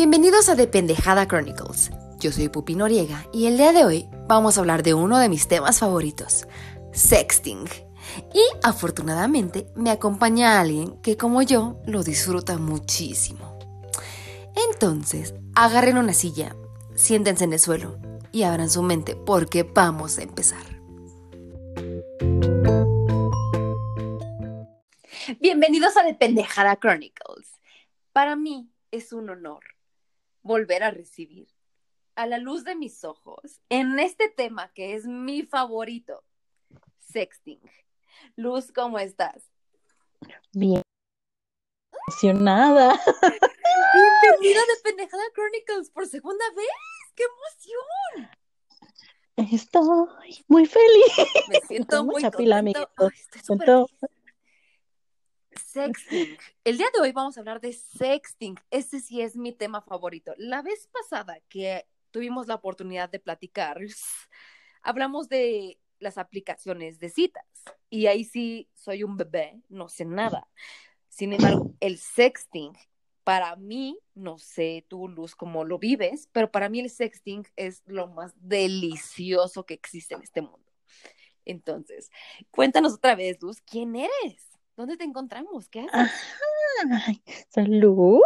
Bienvenidos a The Pendejada Chronicles. Yo soy Pupi Noriega y el día de hoy vamos a hablar de uno de mis temas favoritos, sexting. Y afortunadamente me acompaña alguien que como yo lo disfruta muchísimo. Entonces, agarren una silla, siéntense en el suelo y abran su mente porque vamos a empezar. Bienvenidos a The Pendejada Chronicles. Para mí es un honor volver a recibir a la luz de mis ojos en este tema que es mi favorito, sexting. Luz, ¿cómo estás? Bien. Emocionada. Bienvenida de Pendejada Chronicles por segunda vez. ¡Qué emoción! Estoy muy feliz. Me siento muy mucha pila, amiguitos. Ay, estoy Sexting. El día de hoy vamos a hablar de sexting. Ese sí es mi tema favorito. La vez pasada que tuvimos la oportunidad de platicar, hablamos de las aplicaciones de citas. Y ahí sí soy un bebé, no sé nada. Sin embargo, el sexting, para mí, no sé tú, Luz, cómo lo vives, pero para mí el sexting es lo más delicioso que existe en este mundo. Entonces, cuéntanos otra vez, Luz, ¿quién eres? ¿Dónde te encontramos? ¿Qué haces? Ay, salud.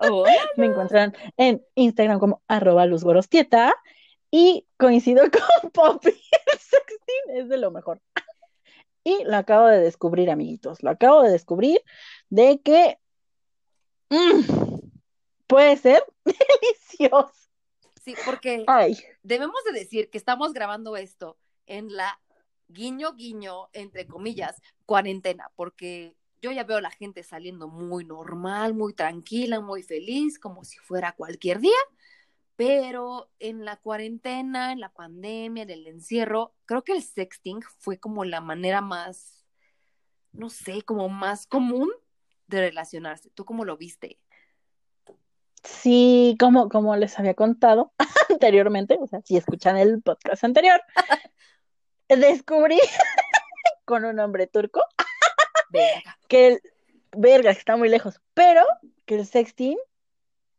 Hola. Me encuentran en Instagram como arroba luzgorostieta y coincido con Poppy. El sexting es de lo mejor. Y lo acabo de descubrir, amiguitos. Lo acabo de descubrir de que mm, puede ser delicioso. Sí, porque Ay, debemos de decir que estamos grabando esto en la guiño guiño, entre comillas, cuarentena, porque yo ya veo a la gente saliendo muy normal, muy tranquila, muy feliz, como si fuera cualquier día, pero en la cuarentena, en la pandemia, en el encierro, creo que el sexting fue como la manera más, no sé, como más común de relacionarse. ¿Tú cómo lo viste? Sí, como, como les había contado anteriormente, o sea, si escuchan el podcast anterior, descubrí con un hombre turco Verga. que el, verga, que está muy lejos, pero que el sexting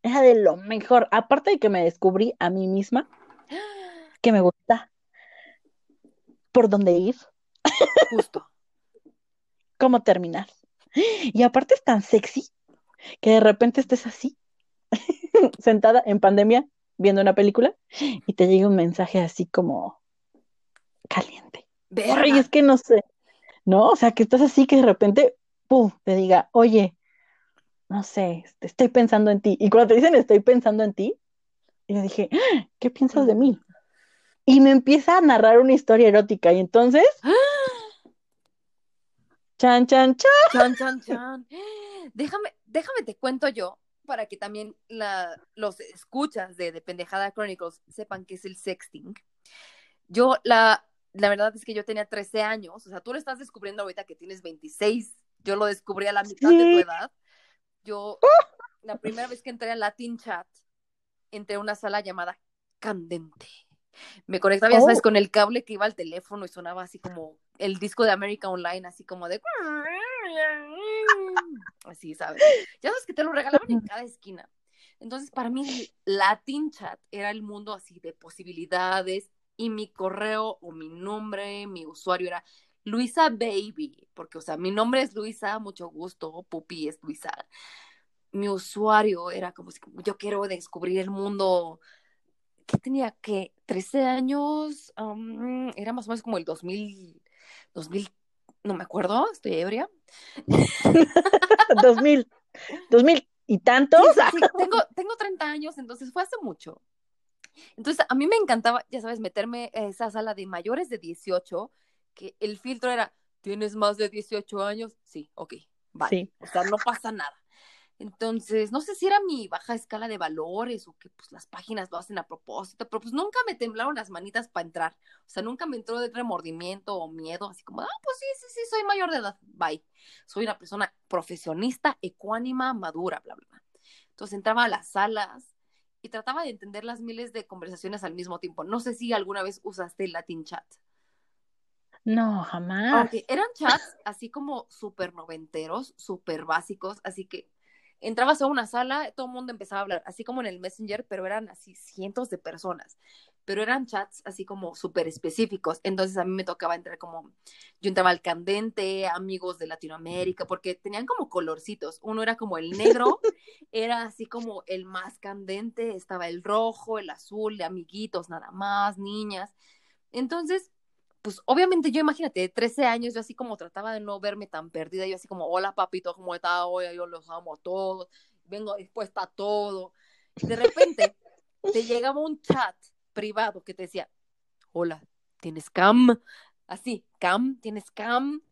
era de lo mejor, aparte de que me descubrí a mí misma, que me gusta por dónde ir, Justo. cómo terminar. Y aparte es tan sexy que de repente estés así, sentada en pandemia, viendo una película, y te llega un mensaje así como caliente. Verga. Ay, es que no sé, ¿no? O sea, que estás así que de repente, pum, te diga, oye, no sé, este, estoy pensando en ti. Y cuando te dicen estoy pensando en ti, yo dije, "Ah, ¿qué piensas de mí? Y me empieza a narrar una historia erótica. Y entonces, chan, chan, chan. Chan, chan, chan. Déjame, déjame te cuento yo para que también la, los escuchas de, de Pendejada Chronicles sepan qué es el sexting. Yo, la, la verdad es que yo tenía 13 años, o sea, tú lo estás descubriendo ahorita que tienes 26, yo lo descubrí a la mitad de tu edad. Yo, la primera vez que entré a Latin Chat, entré a una sala llamada Candente. Me conectaba, ya sabes, Oh. con el cable que iba al teléfono y sonaba así como el disco de América Online, así como de... Así, ¿sabes? Ya sabes que te lo regalaban en cada esquina. Entonces, para mí, Latin Chat era el mundo así de posibilidades y mi correo o mi nombre, mi usuario era Luisa Baby, porque, o sea, mi nombre es Luisa, mucho gusto, Pupi es Luisa. Mi usuario era como si yo quiero descubrir el mundo ¿qué tenía que 13 años, um, era más o menos como el 2000, 2000, no me acuerdo, estoy ebria. 2000, 2000 y tantos. Sí, sí, sí, tengo, tengo 30 años, entonces fue hace mucho. Entonces, a mí me encantaba, ya sabes, meterme a esa sala de mayores de 18, que el filtro era, ¿tienes más de 18 años? Sí, ok, vale. Sí. O sea, no pasa nada. Entonces, no sé si era mi baja escala de valores o que pues las páginas lo hacen a propósito, pero pues nunca me temblaron las manitas para entrar. O sea, nunca me entró de remordimiento o miedo, así como, ah, pues sí, sí, sí, soy mayor de edad, bye. Soy una persona profesionista, ecuánima, madura, bla, bla, bla. Entonces entraba a las salas y trataba de entender las miles de conversaciones al mismo tiempo. No sé si alguna vez usaste el Latin Chat. No, jamás. Ok, eran chats así como súper noventeros, súper básicos, así que entrabas a una sala, todo el mundo empezaba a hablar, así como en el Messenger, pero eran así cientos de personas, pero eran chats así como súper específicos. Entonces a mí me tocaba entrar como, yo entraba al candente, amigos de Latinoamérica, porque tenían como colorcitos. Uno era como el negro, era así como el más candente, estaba el rojo, el azul, de amiguitos nada más, niñas. Entonces, pues obviamente yo imagínate, de 13 años, yo así como trataba de no verme tan perdida, yo así como, hola papito, ¿cómo está hoy? Yo los amo a todos, vengo dispuesta a todo. Y de repente te llegaba un chat privado que te decía, hola, ¿tienes cam? Así, cam, ¿tienes cam?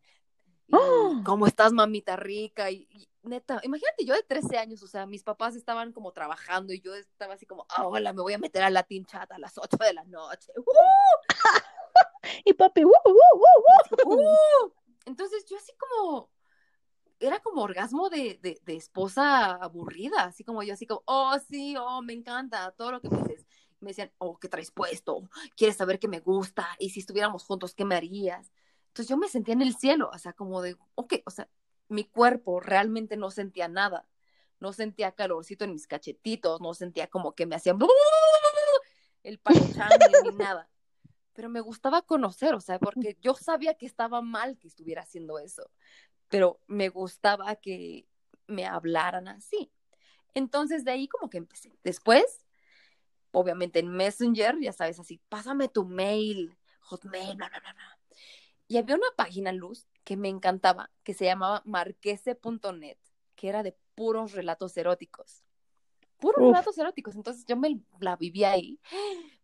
¡Ah! ¿Cómo estás, mamita rica? Y, y, neta, imagínate, yo de 13 años, o sea, mis papás estaban como trabajando y yo estaba así como, ah, hola, me voy a meter a Latin Chat a las 8 de la noche. ¡Uh! Y papi, ¡uh, uh, uh, uh! Entonces yo así como, era como orgasmo de, de, de, esposa aburrida, así como yo, así como, oh, sí, oh, me encanta, todo lo que dices. Me decían, oh, ¿qué traes puesto? ¿Quieres saber qué me gusta? Y si estuviéramos juntos, ¿qué me harías? Entonces yo me sentía en el cielo, o sea, como de, ok, o sea, mi cuerpo realmente no sentía nada, no sentía calorcito en mis cachetitos, no sentía como que me hacían el palochán ni nada pero me gustaba conocer, o sea, porque yo sabía que estaba mal que estuviera haciendo eso, pero me gustaba que me hablaran así. Entonces de ahí como que empecé. Después, obviamente en Messenger, ya sabes, así, pásame tu mail, hotmail, bla, bla, bla, bla. Y había una página luz que me encantaba, que se llamaba marquese.net, que era de puros relatos eróticos. Puros Uf. relatos eróticos. Entonces yo me la vivía ahí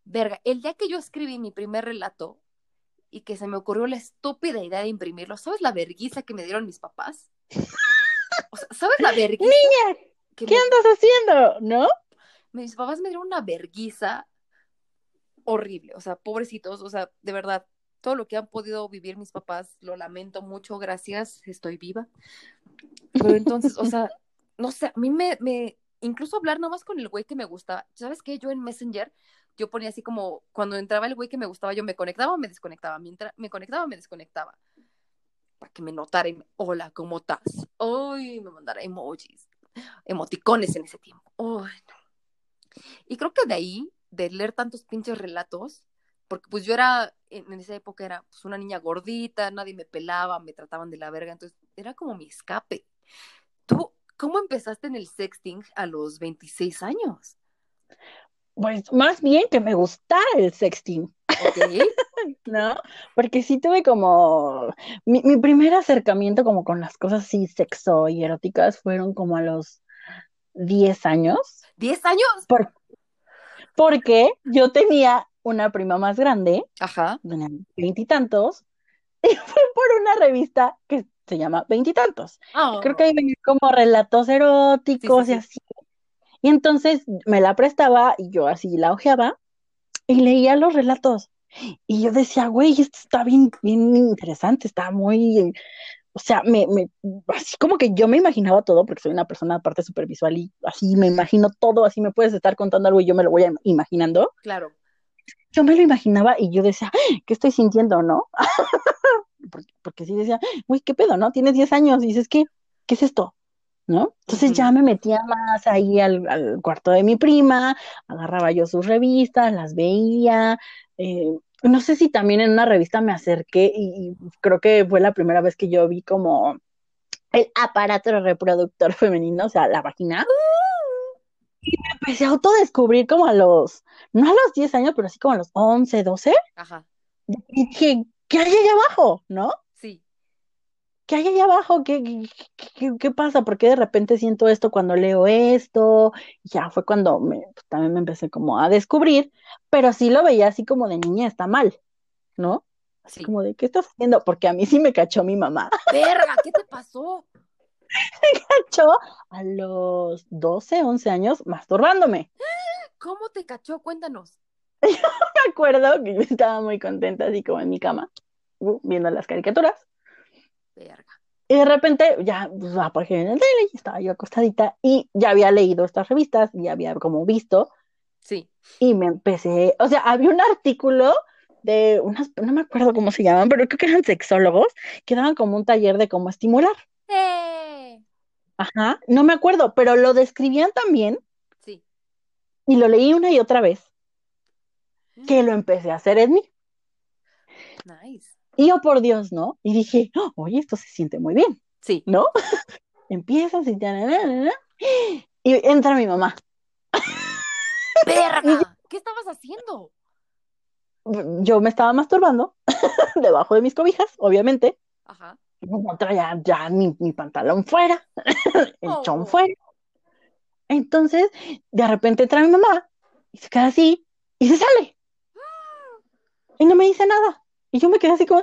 verga, el día que yo escribí mi primer relato y que se me ocurrió la estúpida idea de imprimirlo, ¿sabes la verguiza que me dieron mis papás? O sea, ¿sabes la verguiza? Niña, ¿qué me... andas haciendo? ¿No? Mis papás me dieron una verguiza horrible, o sea, pobrecitos, o sea, de verdad, todo lo que han podido vivir mis papás, lo lamento mucho, gracias, estoy viva. Pero entonces, o sea, no sé, a mí me, me, incluso hablar nomás con el güey que me gustaba, ¿sabes qué? Yo en Messenger yo ponía así como, cuando entraba el güey que me gustaba, yo me conectaba o me desconectaba, mientras me conectaba o me desconectaba, para que me notara, y me, hola, ¿cómo estás? Uy, me mandara emojis, emoticones en ese tiempo. Uy, no. Y creo que de ahí, de leer tantos pinches relatos, porque pues yo era, en, esa época era pues una niña gordita, nadie me pelaba, me trataban de la verga, entonces era como mi escape. ¿Tú cómo empezaste en el sexting a los 26 años? Pues más bien que me gustara el sexting. Okay. ¿No? Porque sí tuve como. Mi, mi, primer acercamiento como con las cosas así sexo y eróticas fueron como a los 10 años. ¿10 años? Por, porque yo tenía una prima más grande, Ajá. tenía veintitantos, y, y fue por una revista que se llama Veintitantos. Oh. Creo que ahí venía como relatos eróticos Sí, sí, y así. Y entonces me la prestaba y yo así la hojeaba y leía los relatos. Y yo decía, güey, esto está bien, bien interesante, está muy, o sea, me, me, así como que yo me imaginaba todo, porque soy una persona aparte súper visual y así me imagino todo, así me puedes estar contando algo y yo me lo voy imaginando. Claro. Yo me lo imaginaba y yo decía, ¿qué estoy sintiendo, no? porque, porque sí decía, güey, ¿qué pedo, no? Tienes 10 años y dices, ¿qué? ¿Qué es esto? ¿no? Entonces uh -huh. ya me metía más ahí al, al, cuarto de mi prima, agarraba yo sus revistas, las veía, eh, no sé si también en una revista me acerqué y, y, creo que fue la primera vez que yo vi como el aparato reproductor femenino, o sea, la vagina. Y me empecé a autodescubrir como a los, no a los 10 años, pero así como a los 11, 12. Ajá. Y dije, ¿qué hay allá abajo? ¿No? ¿Qué hay allá abajo? ¿Qué, qué, qué, qué pasa? ¿Por qué de repente siento esto cuando leo esto? Ya fue cuando me, pues, también me empecé como a descubrir, pero sí lo veía así como de niña, está mal, ¿no? Así sí. como de, ¿qué estás haciendo? Porque a mí sí me cachó mi mamá. ¡Verga! ¿Qué te pasó? me cachó a los 12, 11 años masturbándome. ¿Cómo te cachó? Cuéntanos. Yo me acuerdo que yo estaba muy contenta así como en mi cama, uh, viendo las caricaturas. Verga. Y de repente ya pues, apareció en el tele y estaba yo acostadita y ya había leído estas revistas y había como visto. Sí. Y me empecé, o sea, había un artículo de unas, no me acuerdo cómo se llaman, pero creo que eran sexólogos que daban como un taller de cómo estimular. ¡Eh! Ajá, no me acuerdo, pero lo describían también Sí. y lo leí una y otra vez que lo empecé a hacer en mí. Nice. Y yo, por Dios, ¿no? Y dije, "Oh, oye, esto se siente muy bien, Sí. ¿no? Empiezas y, y entra mi mamá. ¡Verga! ¿Qué estabas haciendo? Yo me estaba masturbando debajo de mis cobijas, obviamente. Ajá. No traía ya mi, mi pantalón fuera, el Oh. chón fuera. Entonces, de repente entra mi mamá y se queda así y se sale. Y no me dice nada. Y yo me quedé así como,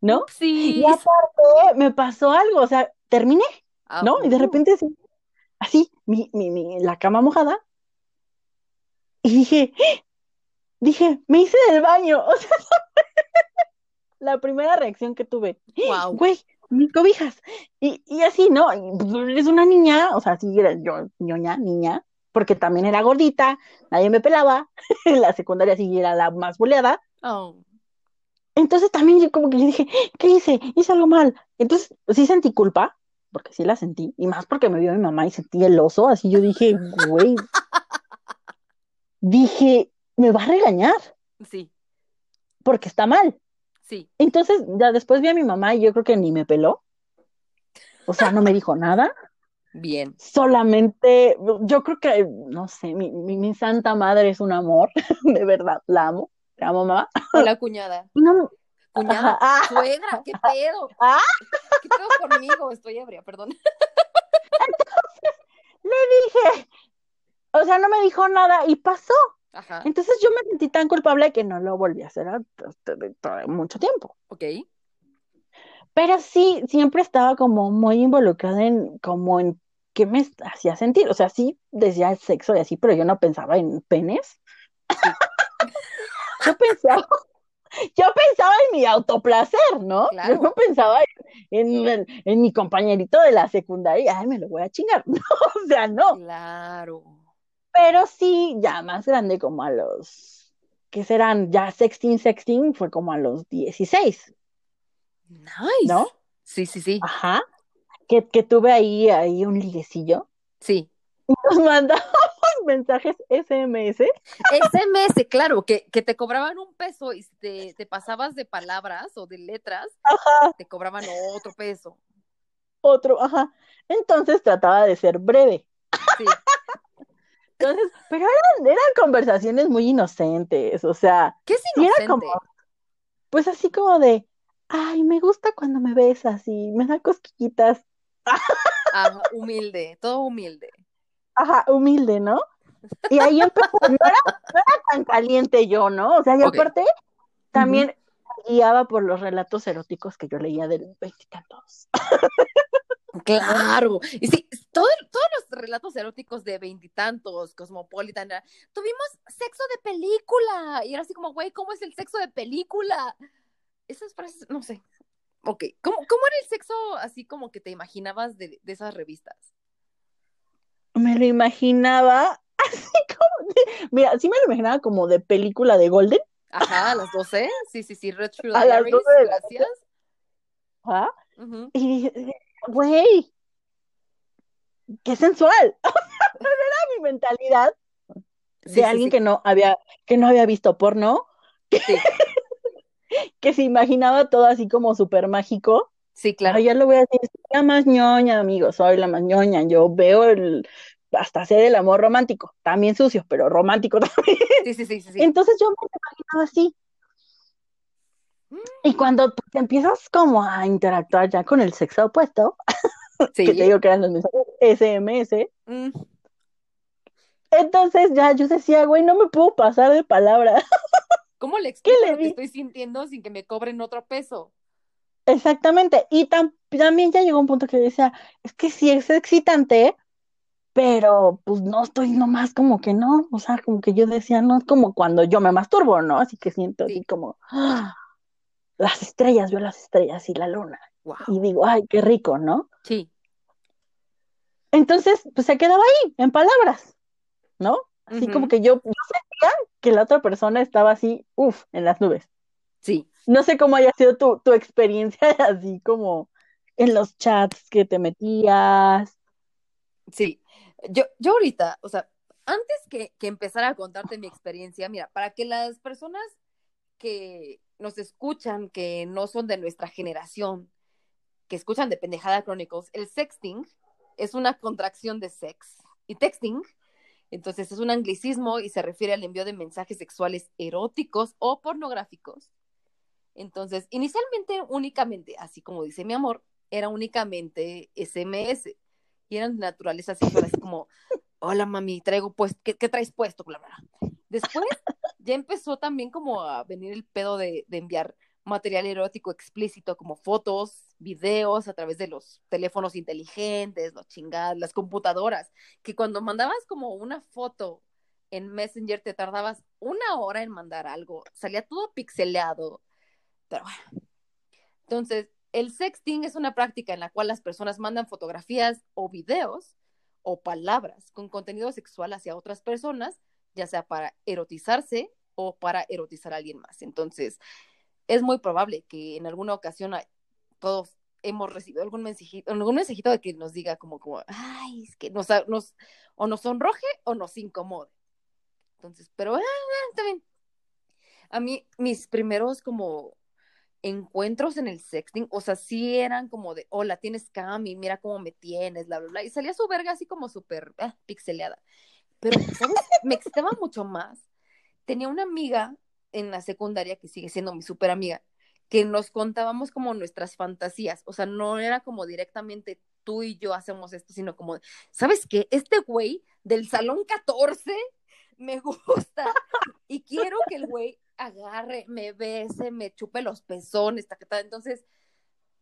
¿no? Sí. Y aparte me pasó algo, o sea, terminé, Ah, ¿no? Y de uh. repente así, así, mi, mi, mi- la cama mojada. Y dije, ¡Ah! dije, me hice del baño. O sea, la primera reacción que tuve, Wow. güey, mis cobijas. Y, y así, ¿no? Pues, eres una niña, o sea, sí, era yo, ñoña, niña, porque también era gordita, nadie me pelaba. En la secundaria sí era la más boleada. Oh. Entonces también yo como que yo dije, ¿qué hice? Hice algo mal. Entonces sí sentí culpa, porque sí la sentí, y más porque me vio mi mamá y sentí el oso, así yo dije, güey, dije, me va a regañar, Sí. porque está mal. Sí. Entonces ya después vi a mi mamá y yo creo que ni me peló, o sea, no me dijo nada, Bien. solamente, yo creo que, no sé, mi, mi, mi santa madre es un amor, de verdad, la amo, te amo mamá. Hola, cuñada. No, Cuñada. Ah. Suegra, ¿qué pedo? Ah. ¿Qué pedo conmigo? Estoy ebria, perdón. le dije, o sea, no me dijo nada y pasó. Ajá. Entonces yo me sentí tan culpable que no lo volví a hacer hasta mucho tiempo. Ok. Pero sí, siempre estaba como muy involucrada en, como en qué me hacía sentir. O sea, sí decía sexo y así, pero yo no pensaba en penes. Yo pensaba, yo pensaba en mi autoplacer, ¿no? Claro. Yo no pensaba en, en, en mi compañerito de la secundaria, ay, me lo voy a chingar. No, o sea, no. Claro. Pero sí, ya más grande, como a los, ¿qué serán? Ya sexting, sexting, fue como a los 16, Nice. ¿no? Sí, sí, sí. Ajá. Que, que tuve ahí, ahí un liguecillo. Sí. Nos mandábamos mensajes SMS. SMS, claro, que, que te cobraban un peso y si te, te pasabas de palabras o de letras, te cobraban otro peso. Otro, ajá. Entonces trataba de ser breve. Sí. Entonces, pero eran, eran conversaciones muy inocentes, o sea, ¿Qué es sí era inocente? como, pues así como de, ay, me gusta cuando me besas y me da cosquillitas. Ajá, humilde, todo humilde. Ajá, humilde, ¿no? Y ahí empezó, no era, no era tan caliente yo, ¿no? O sea, y aparte, también guiaba por los relatos eróticos que yo leía del veintitantos. Claro. Y sí, todo- todos los relatos eróticos de veintitantos, Cosmopolitan, era, tuvimos sexo de película. Y era así como, güey, ¿cómo es el sexo de película? Esas frases, no sé. Ok, ¿cómo, cómo era el sexo así como que te imaginabas de, de esas revistas? Me lo imaginaba así como de- mira, sí me lo imaginaba como de película de Golden, Ajá, a las 12. Sí, sí, sí, Red A las Diaries, 12 de la gracias. ¿ah? Y dije, güey, qué sensual. Era mi mentalidad de Sí, alguien sí. que no había, que no había visto porno, que se imaginaba todo así como súper mágico. sí, claro. Ahora ya lo voy a decir, soy la más ñoña, amigo, soy la más ñoña. Yo veo el, hasta hacer el amor romántico, también sucio, pero romántico también. Sí, sí, sí, sí. Entonces yo me imaginaba así. Y cuando pues, empiezas como a interactuar ya con el sexo opuesto, Sí. que te digo que eran los mensajes SMS, Mm, entonces ya yo decía, güey, no me puedo pasar de palabra. ¿Cómo le explico le lo que estoy sintiendo sin que me cobren otro peso? Exactamente. Y tam- también ya llegó un punto que decía, es que sí es excitante, pero pues no estoy nomás como que no. O sea, como que yo decía, no es como cuando yo me masturbo, ¿no? Así que siento así Sí. como ¡ah! las estrellas, veo las estrellas y la luna. Wow. Y digo, ay, qué rico, ¿no? Sí. Entonces, pues se quedaba ahí, en palabras, ¿no? Así como que yo, yo sentía que la otra persona estaba así, uff, en las nubes. Sí. No sé cómo haya sido tu, tu experiencia así como en los chats que te metías. Sí, yo, yo ahorita, o sea, antes que, que empezar a contarte mi experiencia, mira, para que las personas que nos escuchan, que no son de nuestra generación, que escuchan de Pendejada Chronicles, el sexting es una contracción de sex y texting. Entonces es un anglicismo y se refiere al envío de mensajes sexuales eróticos o pornográficos. Entonces, inicialmente, únicamente, así como dice mi amor, era únicamente SMS y eran de naturaleza así como, hola mami, traigo pues, ¿qué, traes puesto? Después ya empezó también como a venir el pedo de, de enviar material erótico explícito como fotos, videos a través de los teléfonos inteligentes, los chingadas, las computadoras, que cuando mandabas como una foto en Messenger te tardabas una hora en mandar algo, salía todo pixeleado, pero bueno. Entonces, el sexting es una práctica en la cual las personas mandan fotografías o videos o palabras con contenido sexual hacia otras personas, ya sea para erotizarse o para erotizar a alguien más. Entonces, es muy probable que en alguna ocasión todos hemos recibido algún mensajito, algún mensajito de que nos diga como, como, ay, es que nos, o nos sonroje o nos incomode. Entonces, pero ah, ah, también. A mí, mis primeros como encuentros en el sexting, o sea, sí eran como de, hola, tienes Cami, mira cómo me tienes, bla, bla, bla, y salía su verga así como súper ah, pixeleada. Pero, me excitaba mucho más. Tenía una amiga en la secundaria, que sigue siendo mi súper amiga, que nos contábamos como nuestras fantasías, o sea, no era como directamente tú y yo hacemos esto, sino como, ¿sabes qué? Este güey del salón 14 me gusta y quiero que el güey agarre, me bese, me chupe los pezones, tal. Entonces,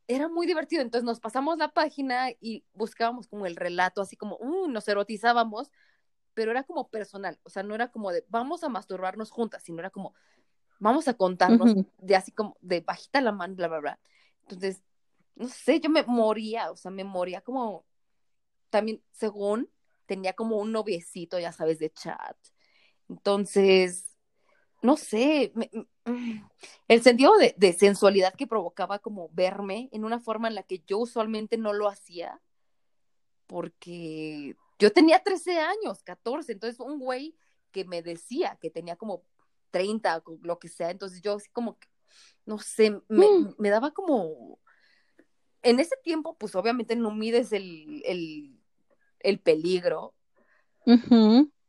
era muy divertido. Entonces nos pasamos la página y buscábamos como el relato, así como, uh, nos erotizábamos, pero era como personal, o sea, no era como de, vamos a masturbarnos juntas, sino era como, vamos a contarnos de así como de bajita la mano, bla, bla, bla. Entonces, no sé, yo me moría, o sea, me moría como, también, según, tenía como un noviecito, ya sabes, de chat. Entonces, no sé, el sentido de, de, sensualidad que provocaba como verme en una forma en la que yo usualmente no lo hacía, porque yo tenía 13 años, 14, entonces un güey que me decía que tenía como 30, lo que sea. Entonces yo así como, no sé, me, mm. me daba como... En ese tiempo, pues obviamente no mides el, el, el peligro.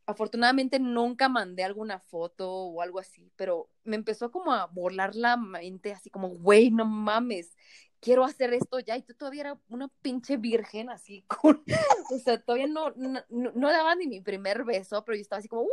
Afortunadamente nunca mandé alguna foto o algo así, pero me empezó como a volar la mente, así como, güey, no mames, quiero hacer esto ya. Y tú todavía era una pinche virgen, así, con, o sea, todavía no, no, no, daba ni mi primer beso, pero yo estaba así como, ¡Uh!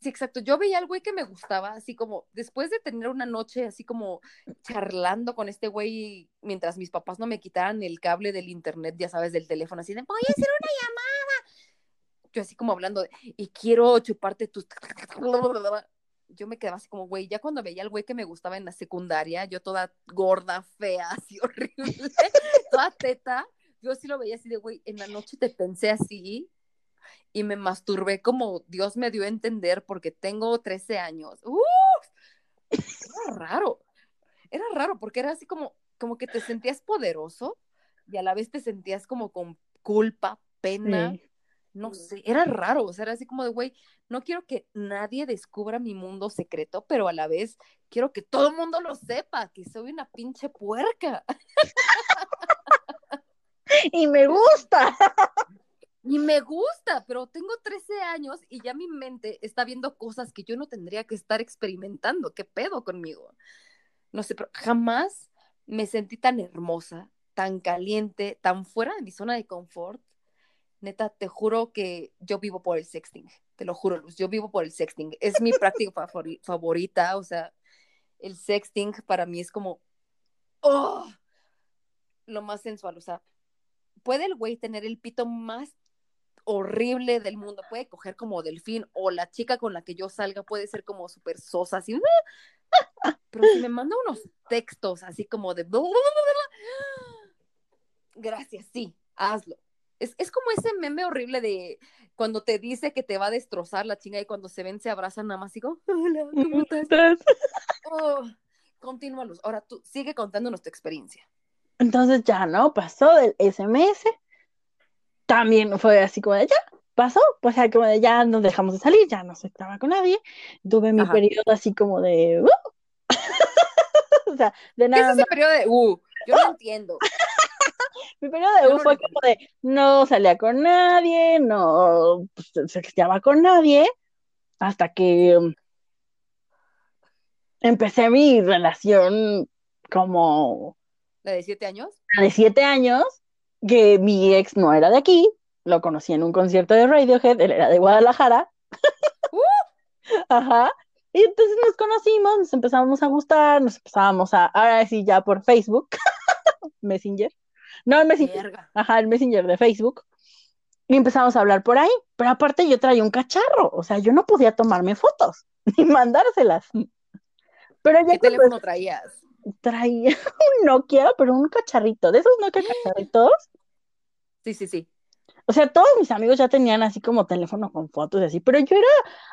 Sí, exacto. Yo veía al güey que me gustaba, así como después de tener una noche así como charlando con este güey mientras mis papás no me quitaran el cable del internet, ya sabes, del teléfono, así de, voy a hacer una llamada. Yo así como hablando de, y quiero chuparte tus... Yo me quedaba así como, güey, ya cuando veía al güey que me gustaba en la secundaria, yo toda gorda, fea, así horrible, toda teta, yo sí lo veía así de, güey, en la noche te pensé así, y me masturbé como Dios me dio a entender porque tengo 13 años. Era raro, era raro porque era así como, como que te sentías poderoso y a la vez te sentías como con culpa, pena. No sé, era raro, o sea, era así como de, güey, no quiero que nadie descubra mi mundo secreto, pero a la vez quiero que todo el mundo lo sepa, que soy una pinche puerca. y me gusta. Y me gusta, pero tengo 13 años y ya mi mente está viendo cosas que yo no tendría que estar experimentando. ¿Qué pedo conmigo? No sé, pero jamás me sentí tan hermosa, tan caliente, tan fuera de mi zona de confort. Neta, te juro que yo vivo por el sexting. Te lo juro, Luz, yo vivo por el sexting. Es mi práctica favorita, o sea, el sexting para mí es como, oh, lo más sensual, o sea, puede el güey tener el pito más horrible del mundo. Puede coger como delfín o la chica con la que yo salga puede ser como súper sosa, así. Pero si me manda unos textos así como de... Gracias, sí, hazlo. Es, es, como ese meme horrible de cuando te dice que te va a destrozar la chinga y cuando se ven se abrazan nada más y digo, hola, ¿cómo estás? Oh, continúa, Luz. Ahora tú sigue contándonos tu experiencia. Entonces ya, ¿no? Pasó del SMS. También fue así como de ya, pasó, pues ya como de ya nos dejamos de salir, ya no se estaba con nadie. Tuve mi Ajá. periodo así como de uh. o sea, de ¿Qué es nada ese más. periodo de uh? Yo no entiendo. Mi periodo de U no fue como de no salía con nadie, no pues, sexteaba con nadie, hasta que um, empecé mi relación como ¿La de siete años? de siete años, que mi ex no era de aquí, lo conocí en un concierto de Radiohead, él era de Guadalajara. ¡Uh! Ajá. Y entonces nos conocimos, nos empezamos a gustar, nos empezábamos a, ahora sí, ya por Facebook, Messenger. No, el Messenger, ajá, el Messenger de Facebook. Y empezamos a hablar por ahí, pero aparte yo traía un cacharro, o sea, yo no podía tomarme fotos ni mandárselas. Pero ya ¿Qué teléfono traías? Traía un Nokia, pero un cacharrito, de esos Nokia cacharritos, Sí, sí, sí. O sea, todos mis amigos ya tenían así como teléfono con fotos y así, pero yo era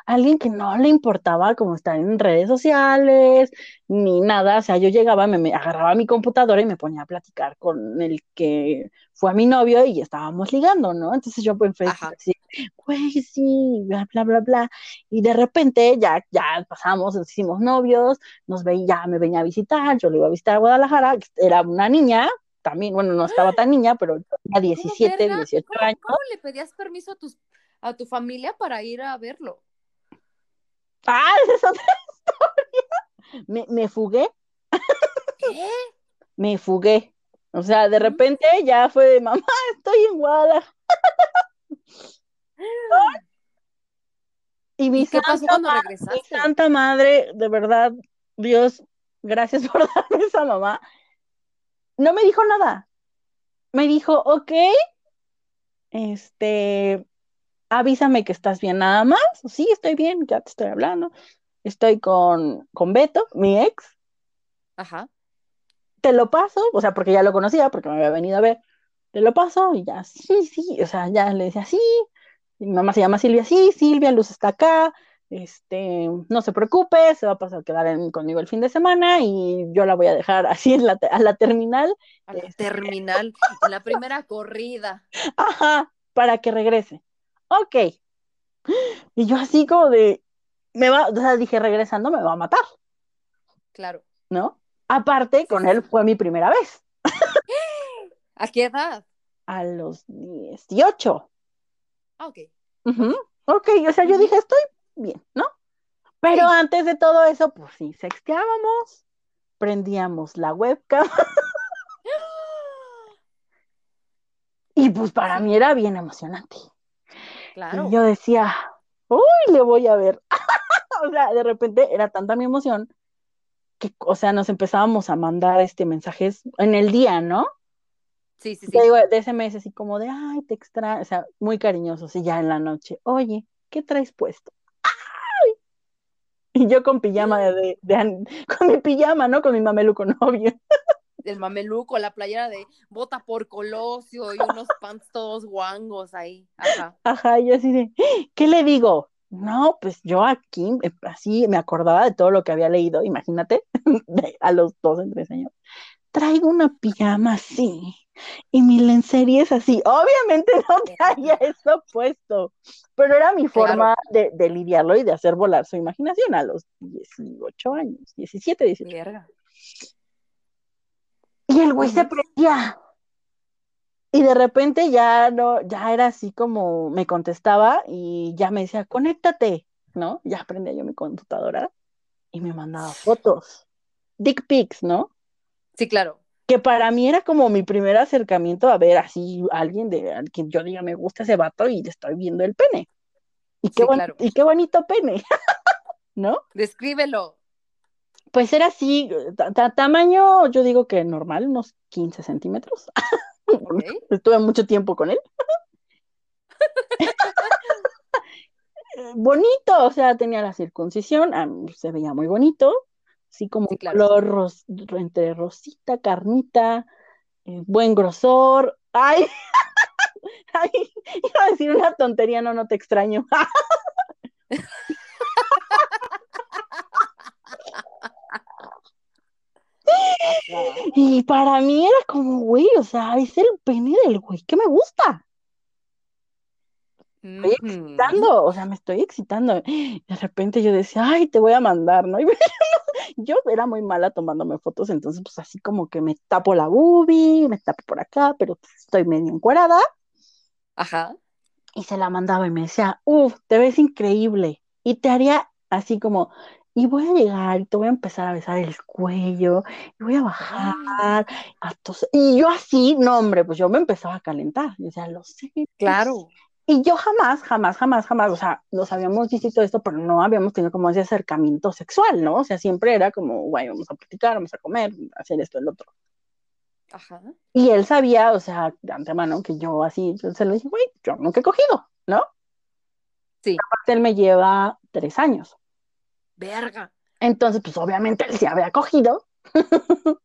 alguien que no le importaba como estar en redes sociales ni nada. O sea, yo llegaba, me, me agarraba mi computadora y me ponía a platicar con el que fue mi novio y estábamos ligando, ¿no? Entonces yo pues en Facebook así, güey, sí, bla, bla, bla, bla. Y de repente ya, ya pasamos, nos hicimos novios, nos veía, me venía a visitar, yo le iba a visitar a Guadalajara, era una niña, también, bueno, no estaba tan niña, pero tenía ¿Cómo, 17, verga? 18 ¿Cómo, años. cómo le pedías permiso a tus a tu familia para ir a verlo? Ah, esa es otra historia. Me, me fugué, ¿Qué? me fugué. O sea, de repente ya fue de mamá, estoy en Guadalajara. Y mi ¿Y qué pasó santa cuando madre, mi regresaste? santa madre, de verdad, Dios, gracias por darme esa mamá. No me dijo nada. Me dijo, ok, este, avísame que estás bien nada más. Sí, estoy bien, ya te estoy hablando. Estoy con, con Beto, mi ex. Ajá. te lo paso, o sea, porque ya lo conocía, porque me había venido a ver, te lo paso y ya, sí, sí, o sea, ya le decía, sí, mi mamá se llama Silvia, sí, Silvia, Luz está acá, este, no se preocupe, se va a pasar a quedar en- conmigo el fin de semana y yo la voy a dejar así en la, a la terminal, A la Este. terminal, en la primera corrida. ajá, para que regrese. Ok. Y yo así como de, me va, o sea, dije, regresando me va a matar, Claro. ¿no? Aparte, con él fue mi primera vez, ¿A qué edad? a los 18. Ah, ok. Ok, o sea, yo dije, estoy bien, ¿no? Pero Sí. antes de todo eso, pues sí, sexteábamos, prendíamos la webcam y pues para mí era bien emocionante. Claro. Y yo decía, uy, le voy a ver. O sea, de repente era tanta mi emoción que, o sea, nos empezábamos a mandar este mensajes en el día, ¿no? Sí, sí, sí. Te digo, de ese mes así como de, ay, te extraño, o sea, muy cariñosos y ya en la noche, oye, ¿qué traes puesto? Y yo con pijama de, de- de an- con mi pijama, ¿no? Con mi mameluco novio. El mameluco, la playera de bota por Colosio y unos pants todos guangos ahí. Ajá. Ajá, y yo así de, ¿qué le digo? No, pues yo aquí, eh, así me acordaba de todo lo que había leído, imagínate, a los 12, 13 años. Traigo una pijama así y mi lencería es así. Obviamente no traía eso puesto, pero era mi forma de, de lidiarlo y de hacer volar su imaginación a los 18 años, 17, 18. Verga. Y el güey se prendía. Y de repente ya no, ya era así como me contestaba y ya me decía, conéctate, ¿no? Ya prendía yo mi computadora y me mandaba fotos. Dick pics, ¿no? Sí, claro. Que para mí era como mi primer acercamiento a ver así a alguien de al que yo diga me gusta ese vato y le estoy viendo el pene. Y qué, Sí, claro. y qué bonito pene, ¿no? Descríbelo. Pues era así, ta- ta- tamaño, yo digo que normal, unos 15 centímetros. Estuve mucho tiempo con él. Bonito, o sea, tenía la circuncisión, se veía muy bonito, así como Sí, un claro. color ros- entre rosita, carnita, eh, buen grosor. Ay, ay, iba a decir una tontería, no, no te extraño. Y para mí era como, güey, o sea, es el pene del güey que me gusta. Estoy excitando, o sea, me estoy excitando. Y de repente yo decía, ay, te voy a mandar, ¿no? Y yo era muy mala tomándome fotos, entonces pues así como que me tapo la boobie, me tapo por acá, pero pues, estoy medio encuerada. Ajá. Y se la mandaba y me decía, uff, te ves increíble. Y te haría así como, y voy a llegar y te voy a empezar a besar el cuello, y voy a bajar, Ah, a tos- Y yo así, no, hombre, pues yo me empezaba a calentar. Yo decía, lo sé. claro. Y yo jamás, jamás, jamás, jamás, o sea, nos habíamos visto todo esto, pero no habíamos tenido como ese acercamiento sexual, ¿no? O sea, siempre era como, güey, vamos a platicar, vamos a comer, hacer esto, el otro. Ajá. Y él sabía, o sea, de antemano, que yo así, yo se lo dije, güey, yo nunca he cogido, ¿no? Sí. Aparte, él me lleva tres años. Verga. Entonces, pues obviamente él se había cogido.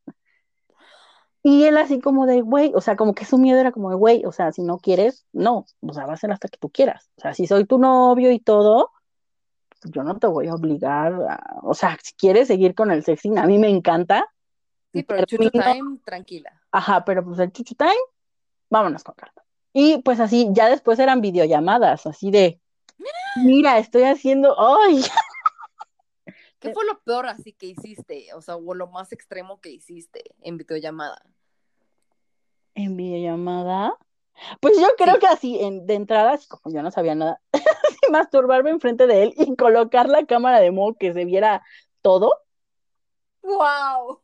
Y él así como de, güey, o sea, como que su miedo era como de, güey, o sea, si no quieres, no, o sea, va a ser hasta que tú quieras. O sea, si soy tu novio y todo, yo no te voy a obligar a, o sea, si quieres seguir con el sexting, a mí me encanta. Sí, pero el termino- time, tranquila. Ajá, pero pues el chuchu time, vámonos con calma. Y pues así, ya después eran videollamadas, así de, mira, estoy haciendo, ay, ¿Qué fue lo peor así que hiciste? O sea, o lo más extremo que hiciste en videollamada. En videollamada. Pues yo creo Sí. que así, en, de entrada, así como yo no sabía nada, así masturbarme enfrente de él y colocar la cámara de modo que se viera todo. ¡Wow!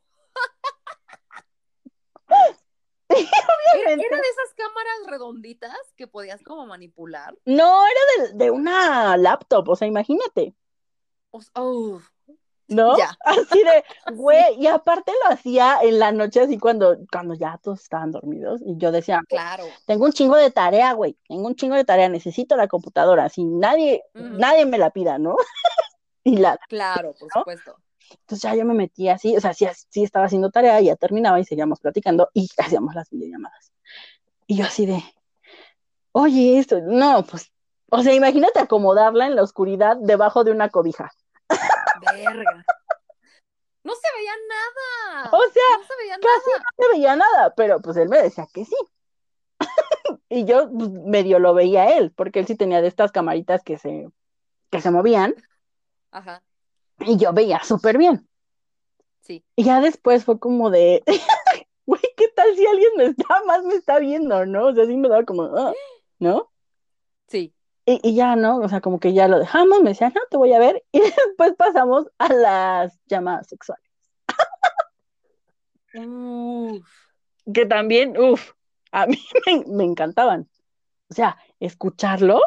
Era, Obviamente. era de esas cámaras redonditas que podías como manipular. No, era de, de una laptop, o sea, imagínate, O ¿no? Ya. Así de, güey, y aparte lo hacía en la noche, así cuando, cuando ya todos estaban dormidos, y yo decía, claro. tengo un chingo de tarea, güey, tengo un chingo de tarea, necesito la computadora, si nadie, nadie me la pida, ¿no? y la, Claro, por ¿No? supuesto. entonces ya yo me metía así, o sea, sí, sí estaba haciendo tarea, y ya terminaba y seguíamos platicando y hacíamos las videollamadas. Y yo así de, oye, esto, no, pues, o sea, imagínate acomodarla en la oscuridad debajo de una cobija. Verga. No se veía nada. O sea, no se veía casi nada. no se veía nada, pero pues él me decía que sí. y yo pues, medio lo veía él, porque él sí tenía de estas camaritas que se, que se movían, Ajá, y yo veía súper bien. sí. Y ya después fue como de, güey, ¿qué tal si alguien me está, más me está viendo, no? O sea, sí me daba como, "Ah", ¿no? Sí. Y, y ya, ¿no? O sea, como que ya lo dejamos, me decía, no, te voy a ver, y después pasamos a las llamadas sexuales, Uf. que también, uff, a mí me, me encantaban. O sea, escucharlo,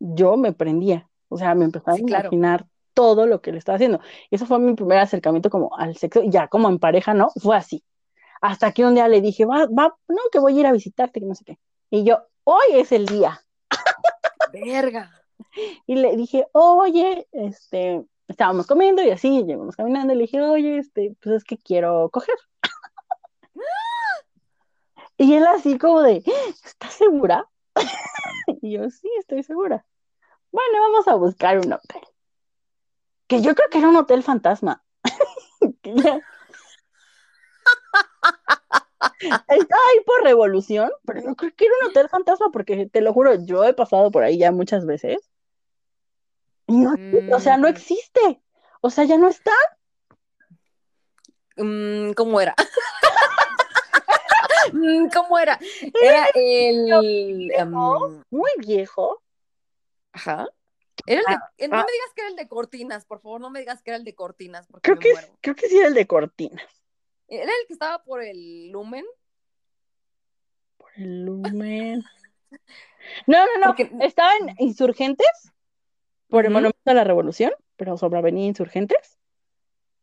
yo me prendía, o sea, me empezaba Sí, a claro. imaginar todo lo que le estaba haciendo. Y eso fue mi primer acercamiento como al sexo, ya como en pareja, ¿no? Fue así. Hasta que un día le dije, va, va, no, que voy a ir a visitarte, que no sé qué. Y yo, hoy es el día. Verga. Y le dije, oye, este, estábamos comiendo y así, llevamos caminando, y le dije, oye, este, pues es que quiero coger. Y él así como de, ¿estás segura? Y yo, sí, estoy segura. Bueno, vamos a buscar un hotel. Que yo creo que era un hotel fantasma. Que ya- Estaba ahí por revolución, pero yo creo que era un hotel fantasma porque te lo juro, yo he pasado por ahí ya muchas veces. Y no, o sea, no Mm. existe. O sea, ya no está. Mm, ¿Cómo era? Mm, ¿Cómo era? Era el. em, Muy viejo. ajá. Era el de- Ah, eh, no ah. me digas que era el de cortinas, por favor, no me digas que era el de cortinas, porque Creo me que, muero. creo que sí era el de cortinas. Era el que estaba por el lumen. Por el lumen. No, no, no. Porque- Estaba en Insurgentes, por el. Monumento a la Revolución, pero sobre Avenida Insurgentes.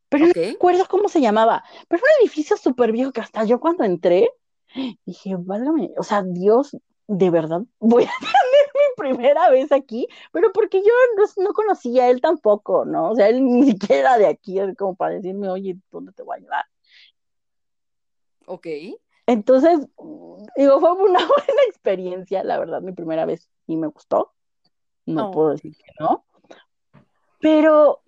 Pero no recuerdo cómo se llamaba. Pero era un edificio súper viejo que hasta yo cuando entré dije, válgame, o sea, Dios, de verdad, voy a tener mi primera vez aquí, pero porque yo no, no conocía a él tampoco, ¿no? O sea, él ni siquiera era de aquí, es como para decirme, oye, ¿dónde te voy a llevar? Ok. Entonces, digo, fue una buena experiencia, la verdad, mi primera vez y me gustó. No Oh. puedo decir que no. Pero,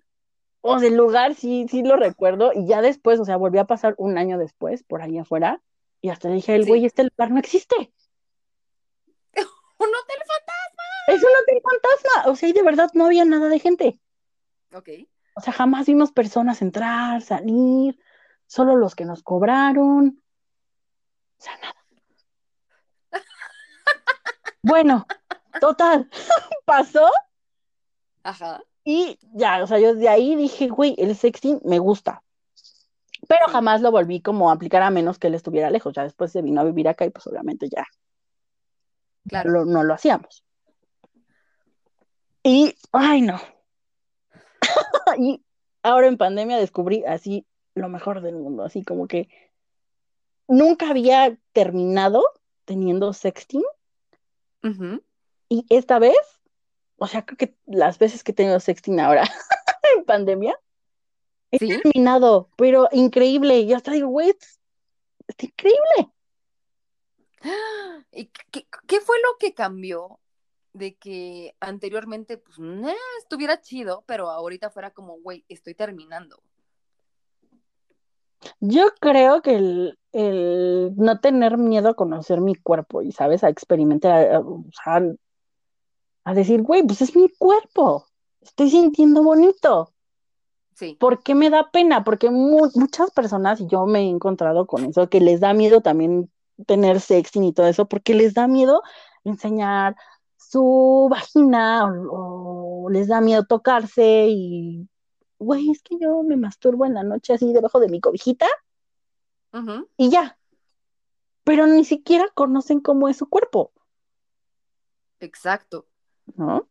o del lugar sí, sí lo recuerdo, y ya después, o sea, volví a pasar un año después, por ahí afuera, y hasta dije, el Sí. güey, este lugar no existe, ¡Un hotel fantasma! es un hotel fantasma, o sea, y de verdad no había nada de gente, Ok. o sea, jamás vimos personas entrar, salir, solo los que nos cobraron, sea, nada. Bueno, total, pasó Ajá. y ya, o sea, yo de ahí dije, güey, el sexting me gusta. Pero Sí. jamás lo volví como a aplicar a menos que él estuviera lejos. Ya después se vino a vivir acá y pues obviamente ya Claro. lo- no lo hacíamos. Y, ay, no. y ahora en pandemia descubrí así lo mejor del mundo, así como que nunca había terminado teniendo sexting Ujú. y esta vez, o sea, creo que las veces que he tenido sexting ahora en pandemia, he Sí. terminado, pero increíble. Y hasta digo, güey, es- está increíble. ¿Y qué, qué fue lo que cambió de que anteriormente, pues, nah, estuviera chido, pero ahorita fuera como, güey, estoy terminando? Yo creo que el, el no tener miedo a conocer mi cuerpo y, ¿sabes? A experimentar, a, a decir, güey, pues es mi cuerpo, estoy sintiendo bonito. Sí. ¿Por qué me da pena? Porque mu- muchas personas, y yo me he encontrado con eso, que les da miedo también tener sexting y todo eso, porque les da miedo enseñar su vagina o, o les da miedo tocarse y, güey, es que yo me masturbo en la noche así debajo de mi cobijita Ujú. y ya. Pero ni siquiera conocen cómo es su cuerpo, Exacto. ¿no?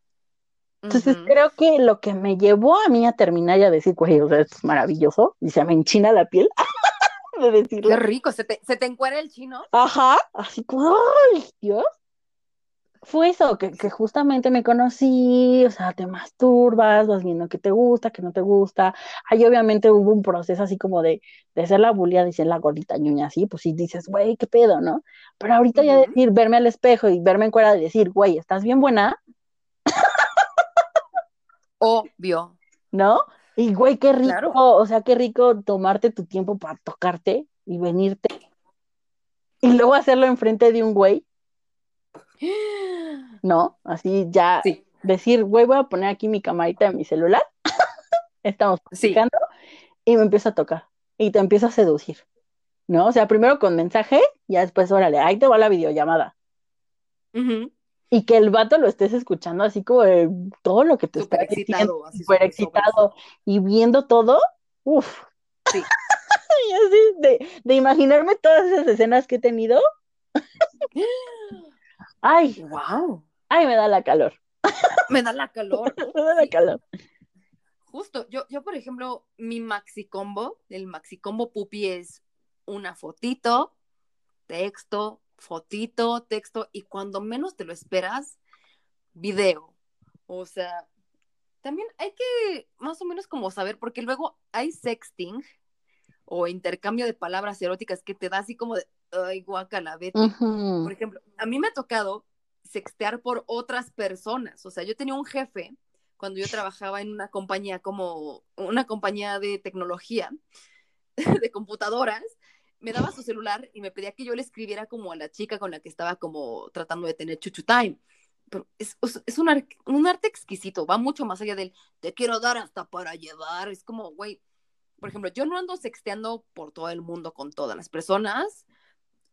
Entonces creo que lo que me llevó a mí a terminar y a decir, güey, o sea, esto es maravilloso, y se me enchina la piel de decirlo. Qué rico, se te, se te encuera el chino. Ajá, así como, ¡ay, Dios! Fue eso, que, que justamente me conocí, o sea, te masturbas, vas viendo qué te gusta, qué no te gusta. Ahí obviamente hubo un proceso así como de, de ser la bulia, y ser la gordita ñuña, así, pues sí dices, güey, qué pedo, ¿no? Pero ahorita ya decir, verme al espejo y verme en cuera y decir, güey, estás bien buena, Obvio. ¿no? Y güey, qué rico, Claro. o sea, qué rico tomarte tu tiempo para tocarte y venirte y luego hacerlo enfrente de un güey, ¿no? Así ya Sí, decir, güey, voy a poner aquí mi camarita de mi celular, estamos sí. platicando y me empieza a tocar y te empiezo a seducir, ¿no? O sea, primero con mensaje, ya después, órale, ahí te va la videollamada. Y que el vato lo estés escuchando así como de todo lo que te está Súper diciendo, excitado, súper y viendo todo, uff. Sí. Y así de, de imaginarme todas esas escenas que he tenido, ay, Wow. ay, me da la calor, Me da la calor. me da la calor. Justo, yo, yo, por ejemplo, mi maxi combo, el maxi combo pupi es una fotito, texto, fotito, texto, y cuando menos te lo esperas, video. O sea, también hay que más o menos como saber, porque luego hay sexting o intercambio de palabras eróticas que te da así como de, ay, guacala, vete. Ujú. Por ejemplo, a mí me ha tocado sextear por otras personas. O sea, yo tenía un jefe cuando yo trabajaba en una compañía como una compañía de tecnología, de computadoras, me daba su celular y me pedía que yo le escribiera como a la chica con la que estaba como tratando de tener chuchu time. Pero es, es- es un, ar- un arte exquisito, va mucho más allá del te quiero dar hasta para llevar. Es como, güey, por ejemplo, yo no ando sexteando por todo el mundo con todas las personas,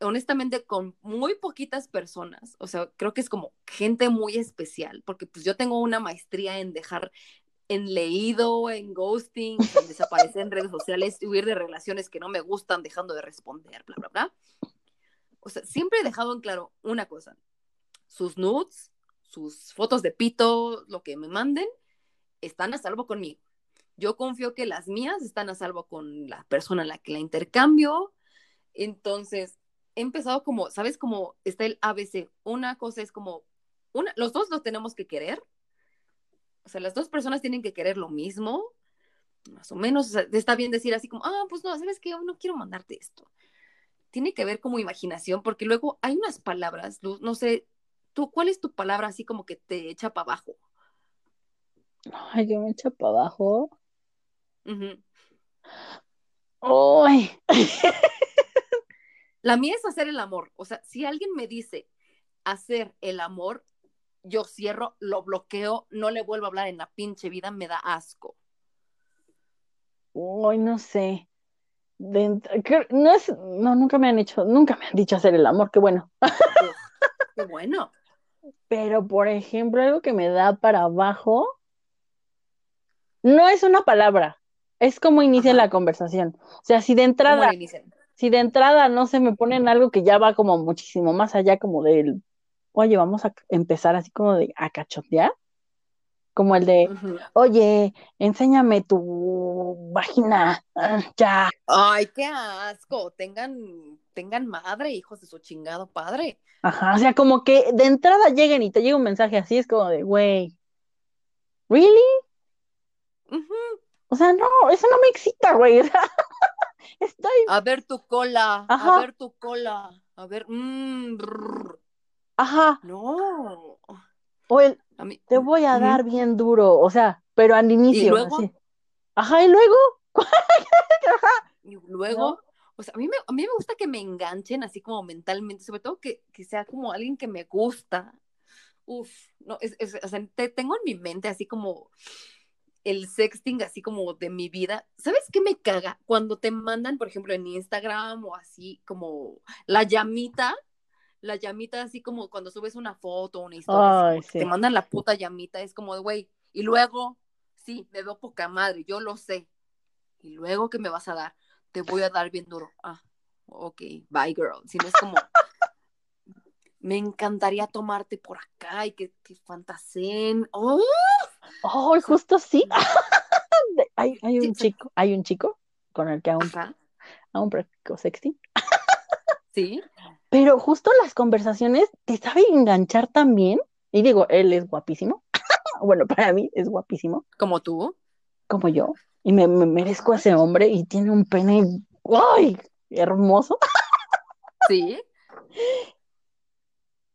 honestamente con muy poquitas personas, o sea, creo que es como gente muy especial, porque pues yo tengo una maestría en dejar en leído, en ghosting, en desaparecer en redes sociales, huir de relaciones que no me gustan, dejando de responder, bla, bla, bla. O sea, siempre he dejado en claro una cosa, sus nudes, sus fotos de pito, lo que me manden, están a salvo conmigo. Yo confío que las mías están a salvo con la persona a la que la intercambio. Entonces, he empezado como, ¿sabes? Como está el ABC. Una cosa es como, una, los dos lo tenemos que querer. O sea, las dos personas tienen que querer lo mismo, más o menos. O sea, está bien decir así como, ah, pues no, ¿sabes qué? No quiero mandarte esto. Tiene que ver como imaginación, porque luego hay unas palabras, Luz, no sé, tú, ¿cuál es tu palabra así como que te echa para abajo? Ay, yo me echo para abajo. Ujú. Uy. La mía es hacer el amor. O sea, si alguien me dice hacer el amor, yo cierro, lo bloqueo, no le vuelvo a hablar en la pinche vida, me da asco. Uy, no sé. No es, no, nunca me han hecho, nunca me han dicho hacer el amor, qué bueno. Qué bueno. Pero, por ejemplo, algo que me da para abajo, no es una palabra, es como inicia Ajá. la conversación. O sea, si de ¿Cómo entrada? Si de entrada no se me ponen algo que ya va como muchísimo más allá, como del, oye, vamos a empezar así como de a cachotear, como el de, oye, enséñame tu vagina, ya. Ay, qué asco. Tengan, tengan madre, hijos de su chingado padre. Ajá, o sea, como que de entrada lleguen y te llega un mensaje así, es como de, güey, ¿really? Ujú. O sea, no, eso no me excita, güey. Estoy, A ver tu cola, Ajá. a ver tu cola, a ver, mm, ajá, no. o el, mí, te voy a dar bien duro, o sea, pero al inicio, luego? así. Ajá, y luego, Y luego, o sea, a mí, me, a mí me gusta que me enganchen así como mentalmente, sobre todo que, que sea como alguien que me gusta. Uf, no, es, es- o sea, te, tengo en mi mente así como el sexting, así como de mi vida. ¿Sabes qué me caga? Cuando te mandan, por ejemplo, en Instagram o así como la llamita, la llamita así como cuando subes una foto o una historia, Ay, sí. te mandan la puta llamita, es como de, güey, y luego, sí, me veo poca madre, yo lo sé. Y luego, ¿qué me vas a dar? Te voy a dar bien duro. Ah, ok, bye girl. Si no es como, me encantaría tomarte por acá y que, que fantaseen. ¡Oh! Ay, justo sí. Hay, hay un chico, hay un chico con el que aún, Ajá, aún practico sexting. sí. Pero justo las conversaciones te saben enganchar también. Y digo, él es guapísimo. Bueno, para mí es guapísimo, Como tú. como yo. Y me, me merezco a ese hombre y tiene un pene, ¡ay! Hermoso. Sí.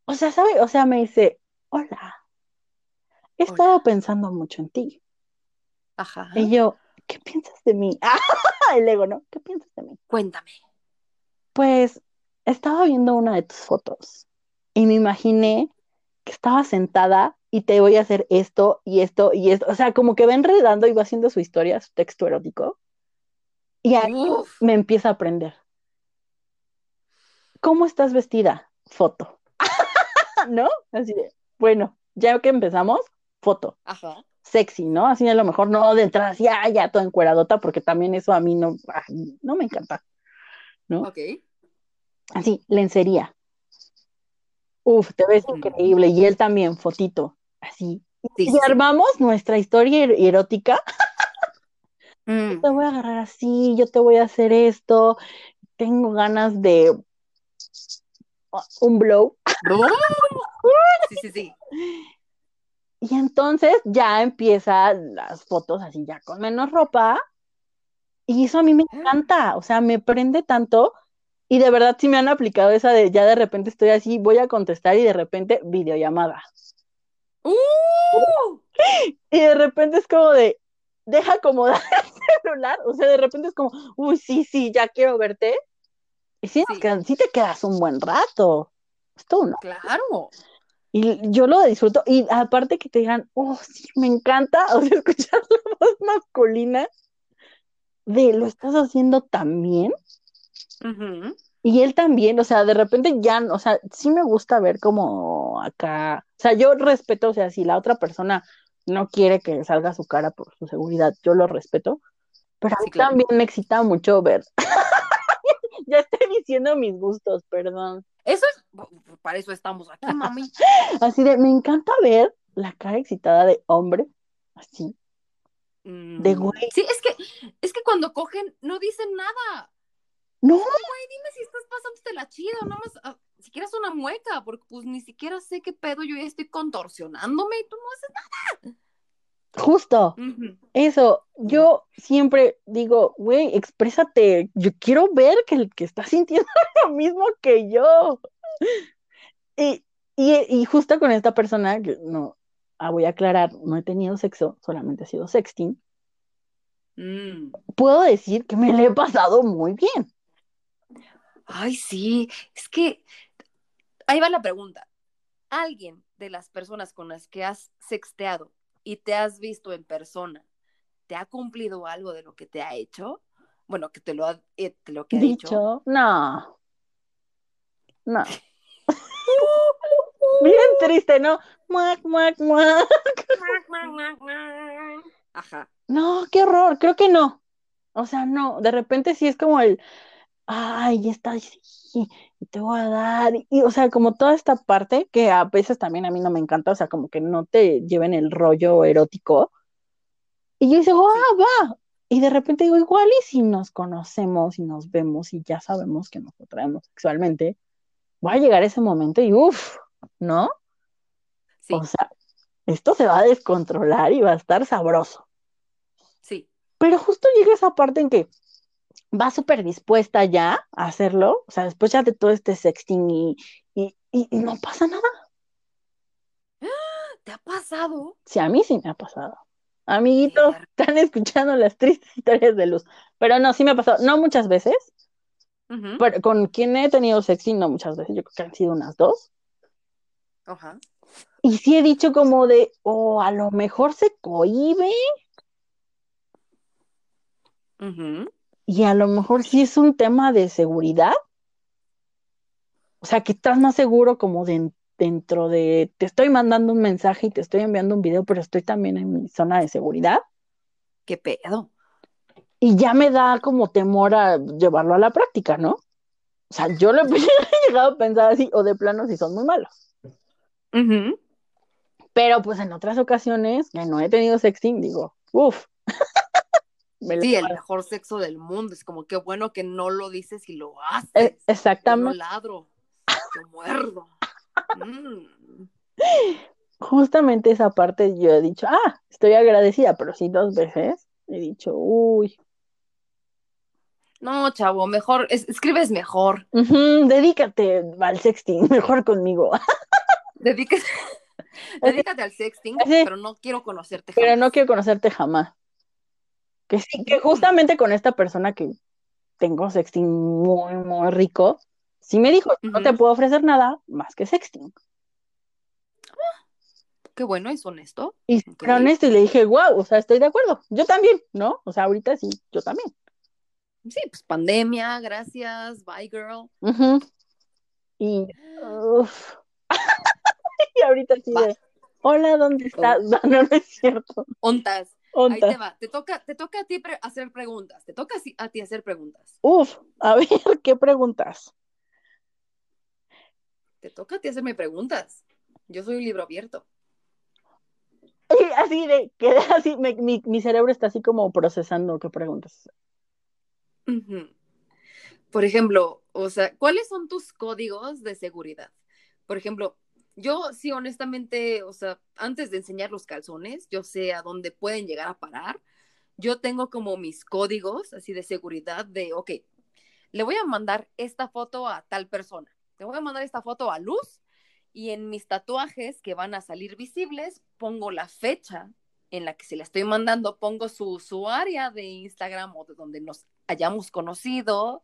O sea, ¿sabe? O sea, me dice, hola, he Hola. estado pensando mucho en ti. Ajá. Y yo, ¿qué piensas de mí? Ah, el ego, ¿no? ¿Qué piensas de mí? Cuéntame. Pues estaba viendo una de tus fotos y me imaginé que estaba sentada y te voy a hacer esto y esto y esto. O sea, como que va enredando y va haciendo su historia, su texto erótico. Y ahí Uf. me empieza a aprender. ¿Cómo estás vestida? Foto. ¿No? Así de, bueno, ya que empezamos, foto. Ajá. Sexy, ¿no? Así a lo mejor no de entrada, así, ah, ya toda encueradota, porque también eso a mí no, ay, no me encanta. ¿no? Ok. Así, lencería. Uf, te ves Ujú. increíble. Y él también, fotito. Así. Sí, Y sí, armamos nuestra historia er- erótica. Mm. Te voy a agarrar así, yo te voy a hacer esto. Tengo ganas de uh, un blow. ¡Oh! Sí, sí, sí. Y entonces ya empiezan las fotos así, ya con menos ropa. Y eso a mí me encanta. O sea, me prende tanto. Y de verdad sí me han aplicado esa de ya de repente estoy así, voy a contestar y de repente videollamada. ¡Uh! Y de repente es como de, deja acomodar el celular, o sea, de repente es como, uy, sí, sí, ya quiero verte. Y sí, te quedas un buen rato. Es todo, ¿no? Claro. Y yo lo disfruto. Y aparte que te digan, oh, sí, me encanta, o sea, escuchar la voz masculina de lo estás haciendo. Ujú. Y él también, o sea, de repente ya, o sea, sí me gusta ver como acá, o sea, yo respeto, o sea, si la otra persona no quiere que salga su cara por su seguridad, yo lo respeto, pero a mí claro. también me excita mucho ver. ya estoy diciendo mis gustos, perdón. Eso es, para eso estamos aquí, mami. Así de, me encanta ver la cara excitada de hombre, así, de Mm, güey. Sí, es que, es que cuando cogen no dicen nada. No, Güey, dime si estás pasándote la chida, nada más, ah, si quieres una mueca, porque pues ni siquiera sé qué pedo, yo ya estoy contorsionándome y tú no haces justo, eso, yo siempre digo, güey, exprésate, yo quiero ver que el que está sintiendo lo mismo que yo. Y, y, y justo con esta persona, que no, ah, voy a aclarar, no he tenido sexo, solamente ha sido sexting. Mm. puedo decir que me le he pasado muy bien. Ay, sí, es que ahí va la pregunta. ¿Alguien de las personas con las que has sexteado y te has visto en persona, te ha cumplido algo de lo que te ha hecho? Bueno, que te lo ha, eh, lo que ha dicho. Dicho, no. No. Bien triste, ¿no? Muac, muac, muac. Ajá. No, qué horror, creo que no. O sea, no, de repente sí es como el, ay, está, sí, y te voy a dar, y, o sea, como toda esta parte que a veces también a mí no me encanta, o sea, como que no te lleven el rollo erótico. Y yo digo, ah, va. Y de repente digo, igual y si nos conocemos y nos vemos y ya sabemos que nos atraemos sexualmente, va a llegar ese momento y uff, ¿no? Sí, O sea, esto se va a descontrolar y va a estar sabroso. sí. Pero justo llega esa parte en que va súper dispuesta ya a hacerlo, o sea, después ya de todo este sexting y, y, y- y no pasa nada. ¿Te ha pasado? Sí, a mí sí me ha pasado. Amiguitos, están escuchando las tristes historias de Luz. Pero no, sí me ha pasado, no muchas veces, pero con quien he tenido sexting no muchas veces, yo creo que han sido unas dos. Ajá. Y sí he dicho como de, o a lo mejor se cohíbe Ujú. Y a lo mejor sí es un tema de seguridad. O sea, que estás más seguro como de- dentro de, te estoy mandando un mensaje y te estoy enviando un video, pero estoy también en mi zona de seguridad. ¿Qué pedo? Y ya me da como temor a llevarlo a la práctica, ¿no? O sea, yo lo he llegado a pensar así, o de plano si son muy malos. Pero pues en otras ocasiones que no he tenido sexting, digo, uff. Me Sí, el mejor sexo del mundo. Es como qué bueno que no lo dices y lo haces. Eh, Yo no Exactamente. ladro, yo muerdo. Mm. Justamente esa parte yo he dicho, ah, estoy agradecida, pero sí dos veces he dicho, uy, No, chavo, mejor, es- escribes mejor. dedícate al sexting, mejor conmigo. Dedícate, dedícate al sexting, Sí. pero no quiero conocerte Pero jamás. no quiero conocerte jamás. Que sí, que justamente con esta persona que tengo sexting muy, muy rico, sí me dijo, no te puedo ofrecer nada más que sexting. Qué bueno, es honesto. Y honesto y le dije, wow, o sea, estoy de acuerdo. Yo también, ¿no? O sea, ahorita sí, yo también. Sí, pues pandemia, gracias, bye girl. Y, uf. y ahorita sí de, hola, ¿dónde estás? No, no, no es cierto. Ontas, ahí te va. Te toca, te toca a ti pre- hacer preguntas. Te toca a ti hacer preguntas. Uf, a ver, ¿qué preguntas? Te toca a ti hacerme preguntas. Yo soy un libro abierto. Y así de, quedé así, me- mi, mi cerebro está así como procesando qué preguntas. Por ejemplo, o sea, ¿cuáles son tus códigos de seguridad? Por ejemplo, yo sí, honestamente, o sea, antes de enseñar los calzones, yo sé a dónde pueden llegar a parar. Yo tengo como mis códigos así de seguridad de, ok, le voy a mandar esta foto a tal persona, le voy a mandar esta foto a Luz y en mis tatuajes que van a salir visibles pongo la fecha en la que se la estoy mandando, pongo su usuaria de Instagram o de donde nos hayamos conocido,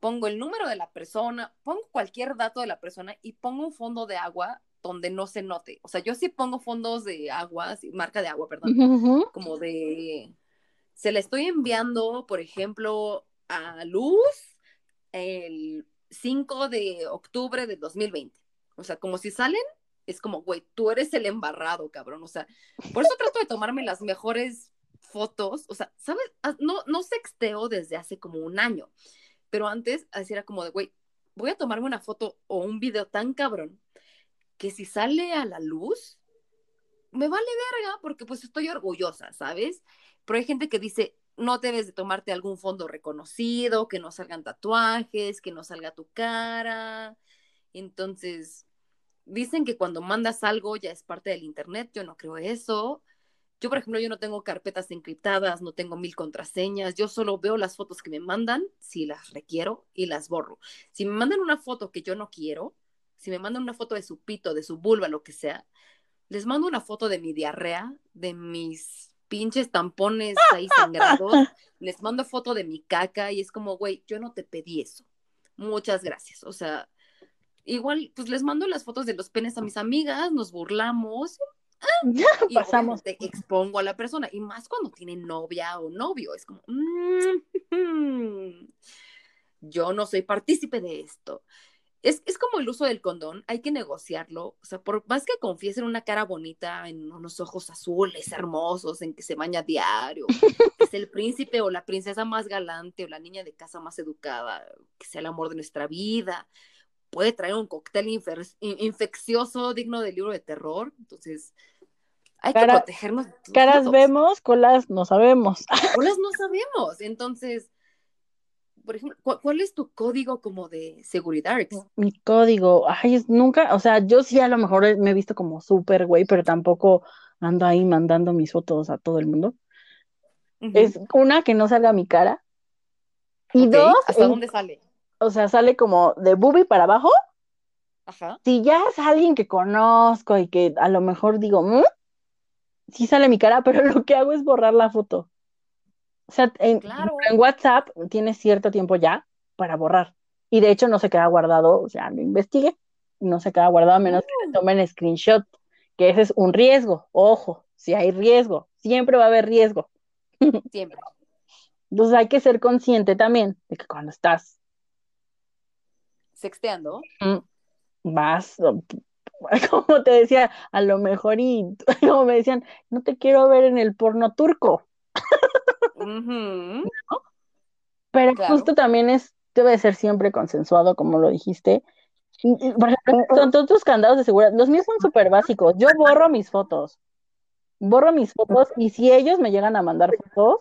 pongo el número de la persona, pongo cualquier dato de la persona y pongo un fondo de agua donde no se note. O sea, yo sí pongo fondos de agua, marca de agua, perdón, Ujú, como de, se la estoy enviando, por ejemplo, a Luz el 5 de octubre de 2020. O sea, como si salen, es como, güey, tú eres el embarrado, cabrón. O sea, por eso trato de tomarme las mejores fotos. O sea, ¿sabes? Ah, No, no sexteo desde hace como un año, pero antes así era como de, güey, voy a tomarme una foto o un video tan cabrón que si sale a la luz, me vale verga porque pues estoy orgullosa, ¿sabes? Pero hay gente que dice, no debes de tomarte algún fondo reconocido, que no salgan tatuajes, que no salga tu cara. Entonces, dicen que cuando mandas algo ya es parte del internet, yo no creo eso. Yo, por ejemplo, yo no tengo carpetas encriptadas, no tengo mil contraseñas, yo solo veo las fotos que me mandan si las requiero y las borro. Si me mandan una foto que yo no quiero, si me mandan una foto de su pito, de su vulva, lo que sea, les mando una foto de mi diarrea, de mis pinches tampones ahí sangrados, les mando foto de mi caca y es como, güey, yo no te pedí eso. Muchas gracias. O sea, igual, pues les mando las fotos de los penes a mis amigas, nos burlamos. y pasamos. Te expongo a la persona, y más cuando tienen novia o novio, es como, mm, yo no soy partícipe de esto. Es, es, como el uso del condón, hay que negociarlo. O sea, por más que confiesen una cara bonita, en unos ojos azules, hermosos, en que se baña diario, que es el príncipe o la princesa más galante o la niña de casa más educada, que sea el amor de nuestra vida, puede traer un cóctel infeccioso digno del libro de terror. Entonces, hay que protegernos. Caras vemos, colas no sabemos. Colas no sabemos. Entonces, por ejemplo, ¿cuál, es tu código como de seguridad? Mi código, ay, nunca, o sea, yo sí a lo mejor me he visto como súper güey, pero tampoco ando ahí mandando mis fotos a todo el mundo. Es una que no salga mi cara. Y dos. ¿Hasta dónde sale? O sea, sale como de boobie para abajo. Ajá. Si ya es alguien que conozco y que a lo mejor digo, ¿Mm? sí sale mi cara, pero lo que hago es borrar la foto. O sea, en, WhatsApp tienes cierto tiempo ya para borrar. Y de hecho no se queda guardado, o sea, lo investigué, no se queda guardado a menos que le mm. tomen screenshot, que ese es un riesgo. Ojo, si hay riesgo, siempre va a haber riesgo. Siempre. Entonces hay que ser consciente también de que cuando estás sexteando, mm, vas, como te decía, a lo mejor y como me decían, no te quiero ver en el porno turco. Pero justo también es, debe ser siempre consensuado, como lo dijiste. Por ejemplo, son todos tus candados de seguridad. Los míos son súper básicos. Yo borro mis fotos. Borro mis fotos y si ellos me llegan a mandar fotos,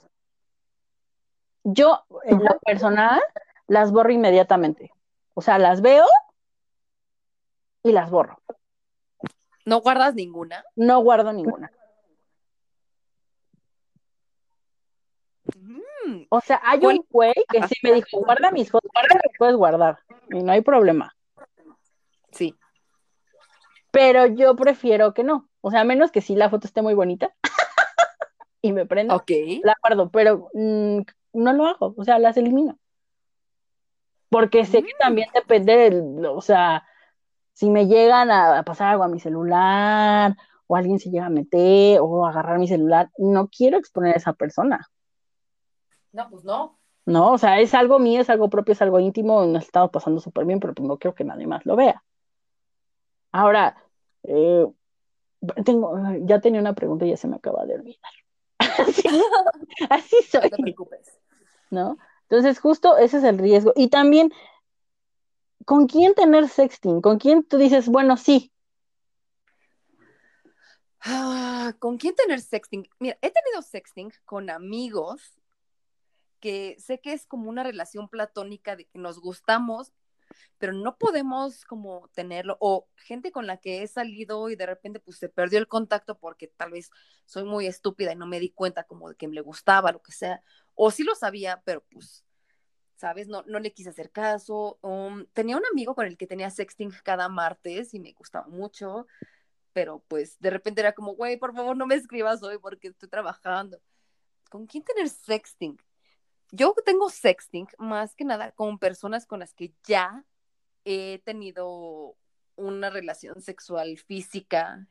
yo en lo personal las borro inmediatamente. O sea, las veo y las borro. ¿No guardas ninguna? No guardo ninguna. Mm. O sea, hay un güey que sí me dijo, guarda mis fotos, guarda puedes guardar, y no hay problema. Sí. Pero yo prefiero que no. O sea, a menos que sí la foto esté muy bonita y me prenda, Ok. la guardo, pero mm, no lo hago, o sea, las elimino. Porque sé que también mm. depende del, o sea, si me llegan a pasar algo a mi celular, o alguien se llega a meter, o agarrar mi celular, no quiero exponer a esa persona. No, pues no. No, o sea, es algo mío, es algo propio, es algo íntimo, nos estamos pasando súper bien, pero pues no quiero que nadie más lo vea. Ahora, eh, tengo, ya tenía una pregunta y ya se me acaba de olvidar. así, soy. No te preocupes. ¿No? Entonces, justo ese es el riesgo. Y también, ¿con quién tener sexting? ¿Con quién tú dices, bueno, sí? Ah, ¿Con quién tener sexting? Mira, he tenido sexting con amigos que sé que es como una relación platónica de que nos gustamos, pero no podemos como tenerlo, o gente con la que he salido y de repente pues se perdió el contacto porque tal vez soy muy estúpida y no me di cuenta como de que me gustaba, lo que sea, o sí lo sabía, pero pues, ¿sabes? No, no le quise hacer caso. Um, tenía un amigo con el que tenía sexting cada martes y me gustaba mucho, pero pues de repente era como, güey, por favor no me escribas hoy porque estoy trabajando. ¿Con quién tener sexting? yo tengo sexting más que nada con personas con las que ya he tenido una relación sexual física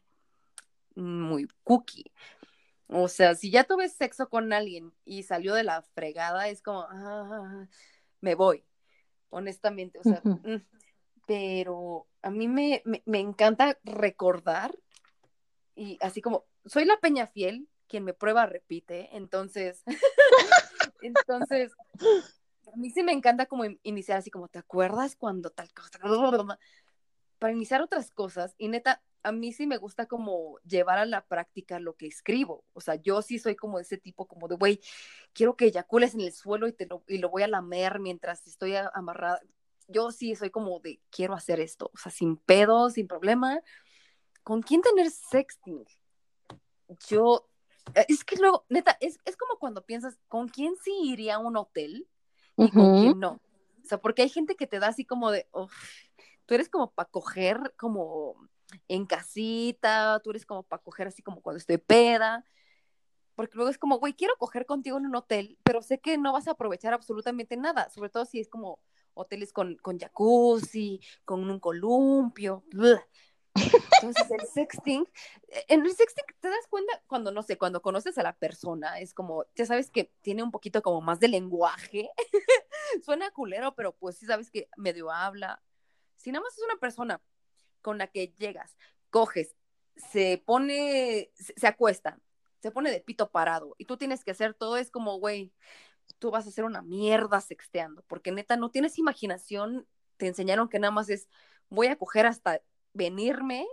muy cookie. O sea, si ya tuve sexo con alguien y salió de la fregada, es como, ah, me voy, honestamente. O sea, mm, pero a mí me, me encanta recordar y así como, soy la peña fiel, quien me prueba repite, entonces Entonces, a mí sí me encanta como iniciar así como, ¿te acuerdas cuando tal cosa? Para iniciar otras cosas, y neta, a mí sí me gusta como llevar a la práctica lo que escribo. O sea, yo sí soy como ese tipo como de, güey, quiero que eyacules en el suelo y, te lo, y lo voy a lamer mientras estoy amarrada. Yo sí soy como de, quiero hacer esto. O sea, sin pedo, sin problema. ¿Con quién tener sexting? Yo eh, es que luego, neta, es, como cuando piensas, ¿con quién sí iría a un hotel y con quién no? O sea, porque hay gente que te da así como de, tú eres como para coger como en casita, tú eres como para coger así como cuando estoy peda. porque luego es como, güey, quiero coger contigo en un hotel, pero sé que no vas a aprovechar absolutamente nada, sobre todo si es como hoteles con, con jacuzzi, con un columpio. Entonces el sexting, eh, en el sexting te das cuenta cuando, no sé, cuando conoces a la persona, es como, ya sabes que tiene un poquito como más de lenguaje, suena culero, pero pues sí sabes que medio habla. Si nada más es una persona con la que llegas, coges, se pone, se, acuesta, se pone de pito parado y tú tienes que hacer todo, es como, güey, tú vas a hacer una mierda sexteando, porque neta no tienes imaginación, te enseñaron que nada más es, voy a coger hasta venirme,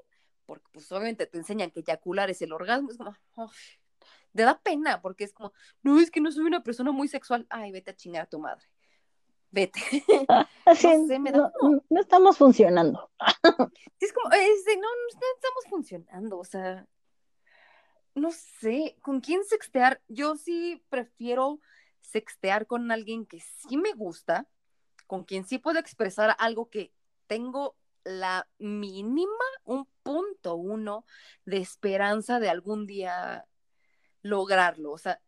porque pues obviamente te enseñan que eyacular es el orgasmo, es como, te da pena, porque es como, no, es que no soy una persona muy sexual, ay, vete a chingar a tu madre, vete. Así, No sé, me da no, como- no estamos funcionando. Es como, es de, no, no estamos funcionando, o sea, no sé, ¿con quién sextear? Yo sí prefiero sextear con alguien que sí me gusta, con quien sí puedo expresar algo que tengo la mínima, un punto uno de esperanza de algún día lograrlo. O sea,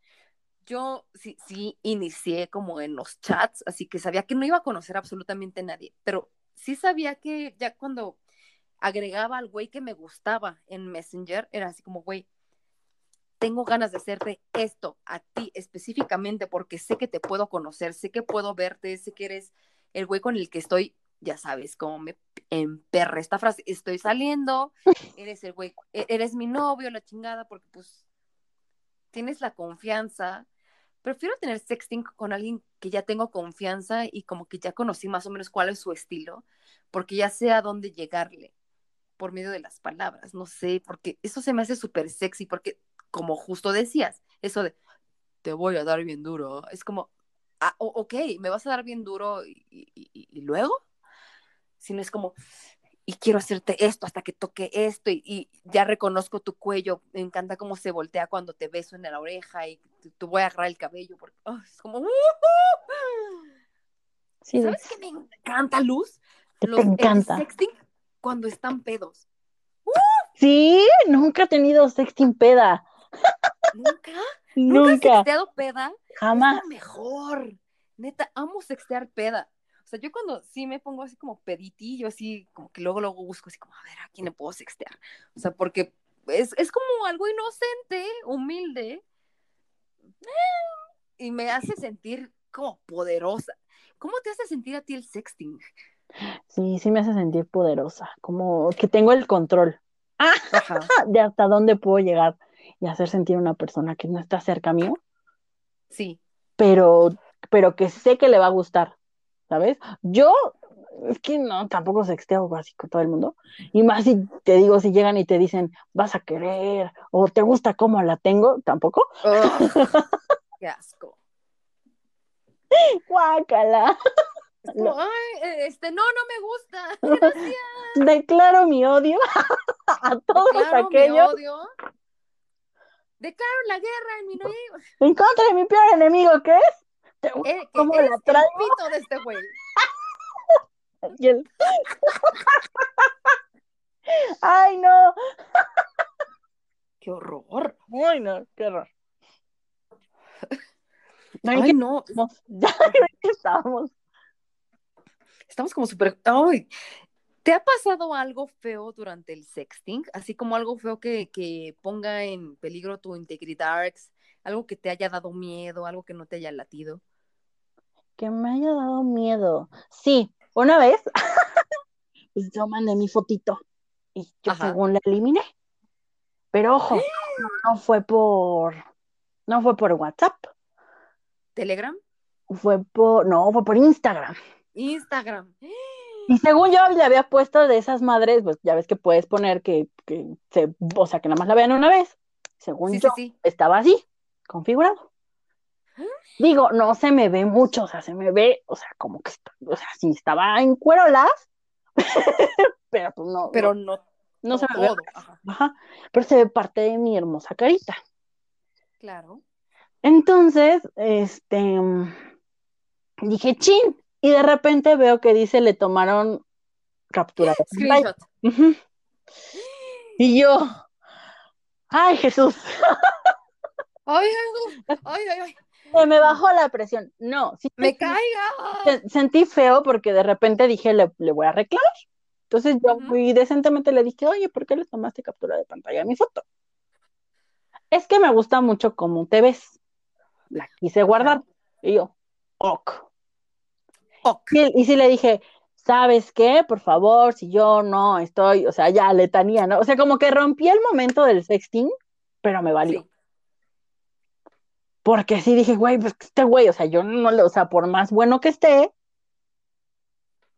yo sí, sí inicié como en los chats, así que sabía que no iba a conocer absolutamente a nadie, pero sí sabía que ya cuando agregaba al güey que me gustaba en Messenger, era así como, güey, tengo ganas de hacerte esto a ti específicamente porque sé que te puedo conocer, sé que puedo verte, sé que eres el güey con el que estoy, ya sabes, como me emperra esta frase, estoy saliendo, eres el güey, e- eres mi novio, la chingada, porque pues tienes la confianza. Prefiero tener sexting con alguien que ya tengo confianza y como que ya conocí más o menos cuál es su estilo, porque ya sé a dónde llegarle por medio de las palabras, no sé, porque eso se me hace súper sexy, porque como justo decías, eso de te voy a dar bien duro, es como, ah, ok, me vas a dar bien duro y, y- y- luego, si no es como, y quiero hacerte esto hasta que toque esto y, y ya reconozco tu cuello, me encanta cómo se voltea cuando te beso en la oreja y te, te voy a agarrar el cabello, porque oh, es como, ¡uh! Sí, ¿sabes qué me encanta, Luz? Te Los, el encanta. sexting cuando están pedos. Sí, nunca he tenido sexting peda. ¿Nunca? ¿Nunca has Nunca, sexteado peda? jamás. Es lo mejor. Neta, amo sextear peda. O sea, yo cuando sí me pongo así como peditillo, así como que luego luego busco así como, a ver, ¿a quién le puedo sextear? O sea, porque es, es como algo inocente, humilde, y me hace sentir como poderosa. ¿Cómo te hace sentir a ti el sexting? Sí, sí me hace sentir poderosa, como que tengo el control Ajá. de hasta dónde puedo llegar y hacer sentir a una persona que no está cerca mío, Sí. pero, pero que sé que le va a gustar, ¿sabes? Yo, es que no, tampoco sexteo así con todo el mundo, y más si te digo, si llegan y te dicen, vas a querer, o te gusta cómo la tengo, tampoco, qué asco. guácala, como, ay, eh, este, no, no me gusta. Gracias. declaro mi odio a todos Declaro mi aquellos odio. Declaro la guerra en mi en contra de mi peor enemigo, ¿qué es? Eh, cómo la el traigo pito de este güey. y el- Ay, no, Qué horror. ay, no, qué horror. Ay, Ay, ¿qué no. estamos? Ya que estábamos. Estamos como súper. Ay. ¿Te ha pasado algo feo durante el sexting? Así como algo feo que, que ponga en peligro tu integridad, algo que te haya dado miedo, algo que no te haya latido. Que me haya dado miedo. Sí, una vez, pues yo mandé mi fotito y yo Ajá. según la eliminé. Pero ojo, no, no fue por, no fue por WhatsApp, ¿Telegram? fue por, no, fue por Instagram. Instagram. Y según yo le había puesto de esas madres, pues ya ves que puedes poner que, que se, o sea, que nada más la vean una vez. Según Sí, yo, sí, sí. estaba así, configurado. Digo, no se me ve mucho, o sea, se me ve, o sea, como que, está- o sea, sí estaba en cuerolas, pero pues no, Pero no, no, no se me ve. Ajá, ajá, pero se ve parte de mi hermosa carita. claro. Entonces, este, dije, chin, y de repente veo que dice, le tomaron captura. Screenshot. Y yo, ay Jesús, Ay, ay, ay, ay, ay. Se me bajó la presión. No, sí, Me caiga. se- sentí feo porque de repente dije, le, le voy a reclamar. Entonces yo muy decentemente le dije, oye, ¿por qué le tomaste captura de pantalla a mi foto? Es que me gusta mucho cómo te ves. La quise guardar. Y yo, ok. Ok. Y, y sí le dije, ¿sabes qué? Por favor, si yo no estoy, o sea, ya letanía, ¿no? O sea, como que rompí el momento del sexting, pero me valió. Sí. Porque sí dije, güey, pues este güey, o sea, yo no le, o sea, por más bueno que esté,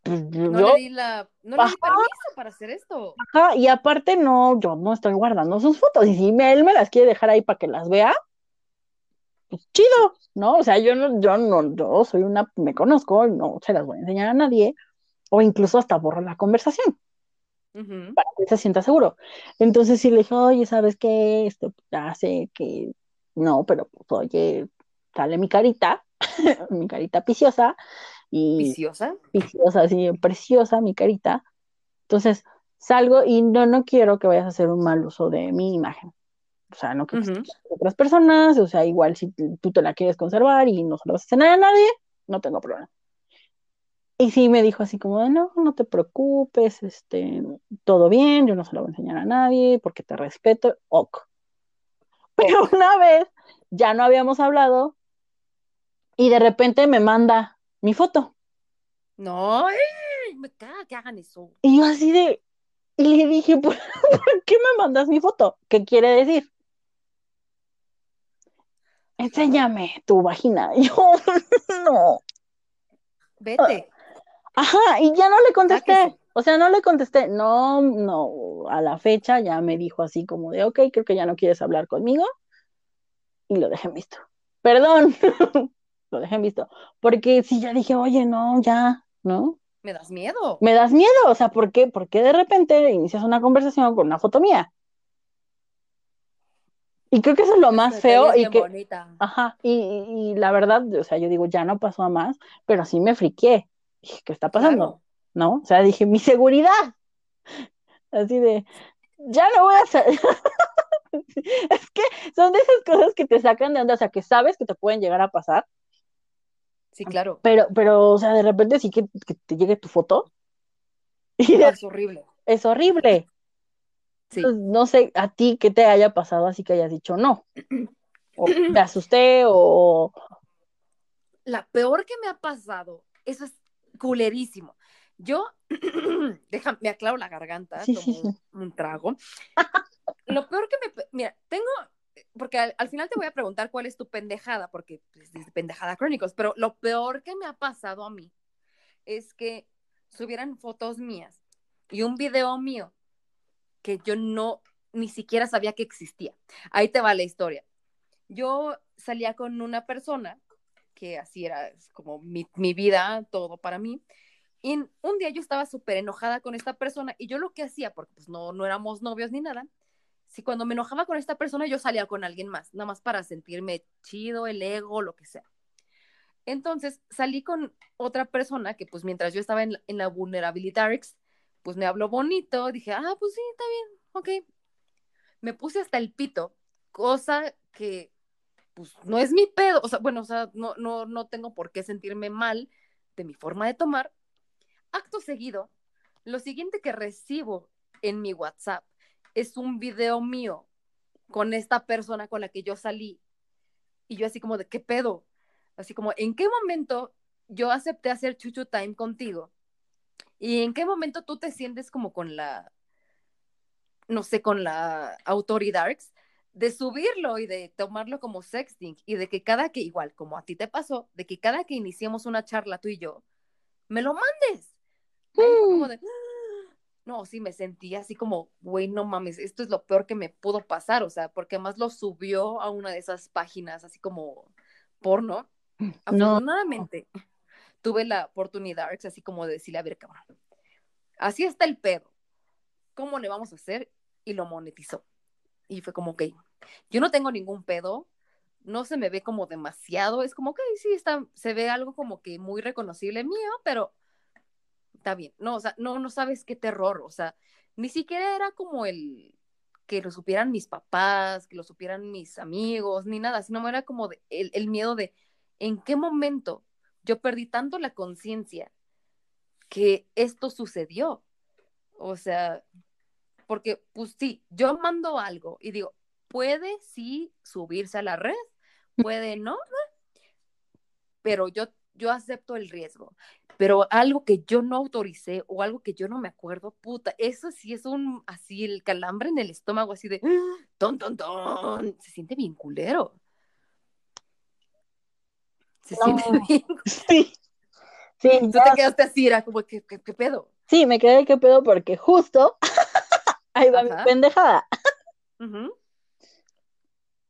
pues No yo, le di la, no le di permiso para hacer esto. ajá, y aparte no, yo no estoy guardando sus fotos, y si él me las quiere dejar ahí para que las vea, pues chido, ¿no? O sea, yo no, yo no, yo soy una, me conozco, no se las voy a enseñar a nadie, o incluso hasta borro la conversación. Para que se sienta seguro. Entonces sí le dije, oye, ¿sabes qué? Esto sé que no, pero pues, oye, sale mi carita, mi carita piciosa y Viciosa. piciosa, así, preciosa mi carita. Entonces salgo y no, no quiero que vayas a hacer un mal uso de mi imagen. O sea, no que otras personas, o sea, igual si tú te la quieres conservar y no se la vas a hacer a nadie, no tengo problema. Y sí me dijo así como, no, no te preocupes, este, todo bien, yo no se lo voy a enseñar a nadie porque te respeto, ok. Pero una vez ya no habíamos hablado y de repente me manda mi foto. No, me caga que hagan eso. Y yo así de, y le dije, ¿por, por qué me mandas mi foto? ¿Qué quiere decir? Enséñame tu vagina. Y yo, no. Vete. Ajá, y ya no le contesté. O sea, no le contesté. No, no, a la fecha ya me dijo así como de, ok, creo que ya no quieres hablar conmigo. Y lo dejé en visto. Perdón, lo dejé en visto. Porque si ya dije, oye, no, ya, ¿no? Me das miedo. Me das miedo, o sea, ¿por qué? ¿Por qué de repente inicias una conversación con una foto mía? Y creo que eso es lo más feo y que, bonita. ajá, y, y- y la verdad, o sea, yo digo, ya no pasó a más, pero sí me friqué. Dije, ¿qué está pasando? Claro. ¿No? O sea, dije, mi seguridad. Así de, ya no voy a hacer. Es que son de esas cosas que te sacan de onda, o sea, que sabes que te pueden llegar a pasar, Sí, claro. pero, pero, o sea, de repente sí que, que te llegue tu foto y No, es horrible. es horrible. Sí. Entonces, no sé a ti qué te haya pasado, así que hayas dicho no. O te asusté, o La peor que me ha pasado, eso es culerísimo. Yo, déjame, me aclaro la garganta, Sí, tomo sí, sí. Un, un trago. Lo peor que me, mira, tengo, porque al, al final te voy a preguntar cuál es tu pendejada, porque pues, dice pendejada crónicos, pero lo peor que me ha pasado a mí es que subieran fotos mías y un video mío que yo no, ni siquiera sabía que existía. Ahí te va la historia. Yo salía con una persona que así era es como mi, mi vida, todo para mí. Y un día yo estaba súper enojada con esta persona y yo lo que hacía, porque pues no, no éramos novios ni nada, si cuando me enojaba con esta persona yo salía con alguien más, nada más para sentirme chido, el ego, lo que sea. Entonces salí con otra persona que pues mientras yo estaba en, la- en la vulnerabilitarix, pues me habló bonito, dije, ah, pues sí, está bien, ok. Me puse hasta el pito, cosa que pues no es mi pedo, o sea, bueno, o sea, no, no, no tengo por qué sentirme mal de mi forma de tomar. Acto seguido, lo siguiente que recibo en mi WhatsApp es un video mío con esta persona con la que yo salí y yo así como de, ¿qué pedo? Así como, ¿en qué momento yo acepté hacer chuchu time contigo? ¿Y en qué momento tú te sientes como con la, no sé, con la autoridad de subirlo y de tomarlo como sexting y de que cada que, igual como a ti te pasó, de que cada que iniciemos una charla tú y yo, me lo mandes. Como de, "Ah". no, sí, me sentí así como, güey, no mames, esto es lo peor que me pudo pasar, o sea, porque además lo subió a una de esas páginas así como porno. No. Afortunadamente, tuve la oportunidad, así como de decirle, a ver, cabrón, así está el pedo, ¿cómo le vamos a hacer? Y lo monetizó. Y fue como, ok, yo no tengo ningún pedo, no se me ve como demasiado, es como que sí, está, se ve algo como que muy reconocible mío, pero está bien, no, o sea, no, no sabes qué terror, o sea, ni siquiera era como el, que lo supieran mis papás, que lo supieran mis amigos, ni nada, sino era como el, el miedo de en qué momento yo perdí tanto la conciencia que esto sucedió. O sea, porque pues sí, yo mando algo y digo, puede sí subirse a la red, puede no, pero yo, yo acepto el riesgo. Pero algo que yo no autoricé o algo que yo no me acuerdo, puta, eso sí es un, así, el calambre en el estómago, así de, ton, ton, ton, se siente bien culero. Se siente bien. Sí. Sí, Tú te quedaste así, era como, ¿qué, qué, qué pedo? Sí, me quedé qué pedo porque justo ahí va mi pendejada.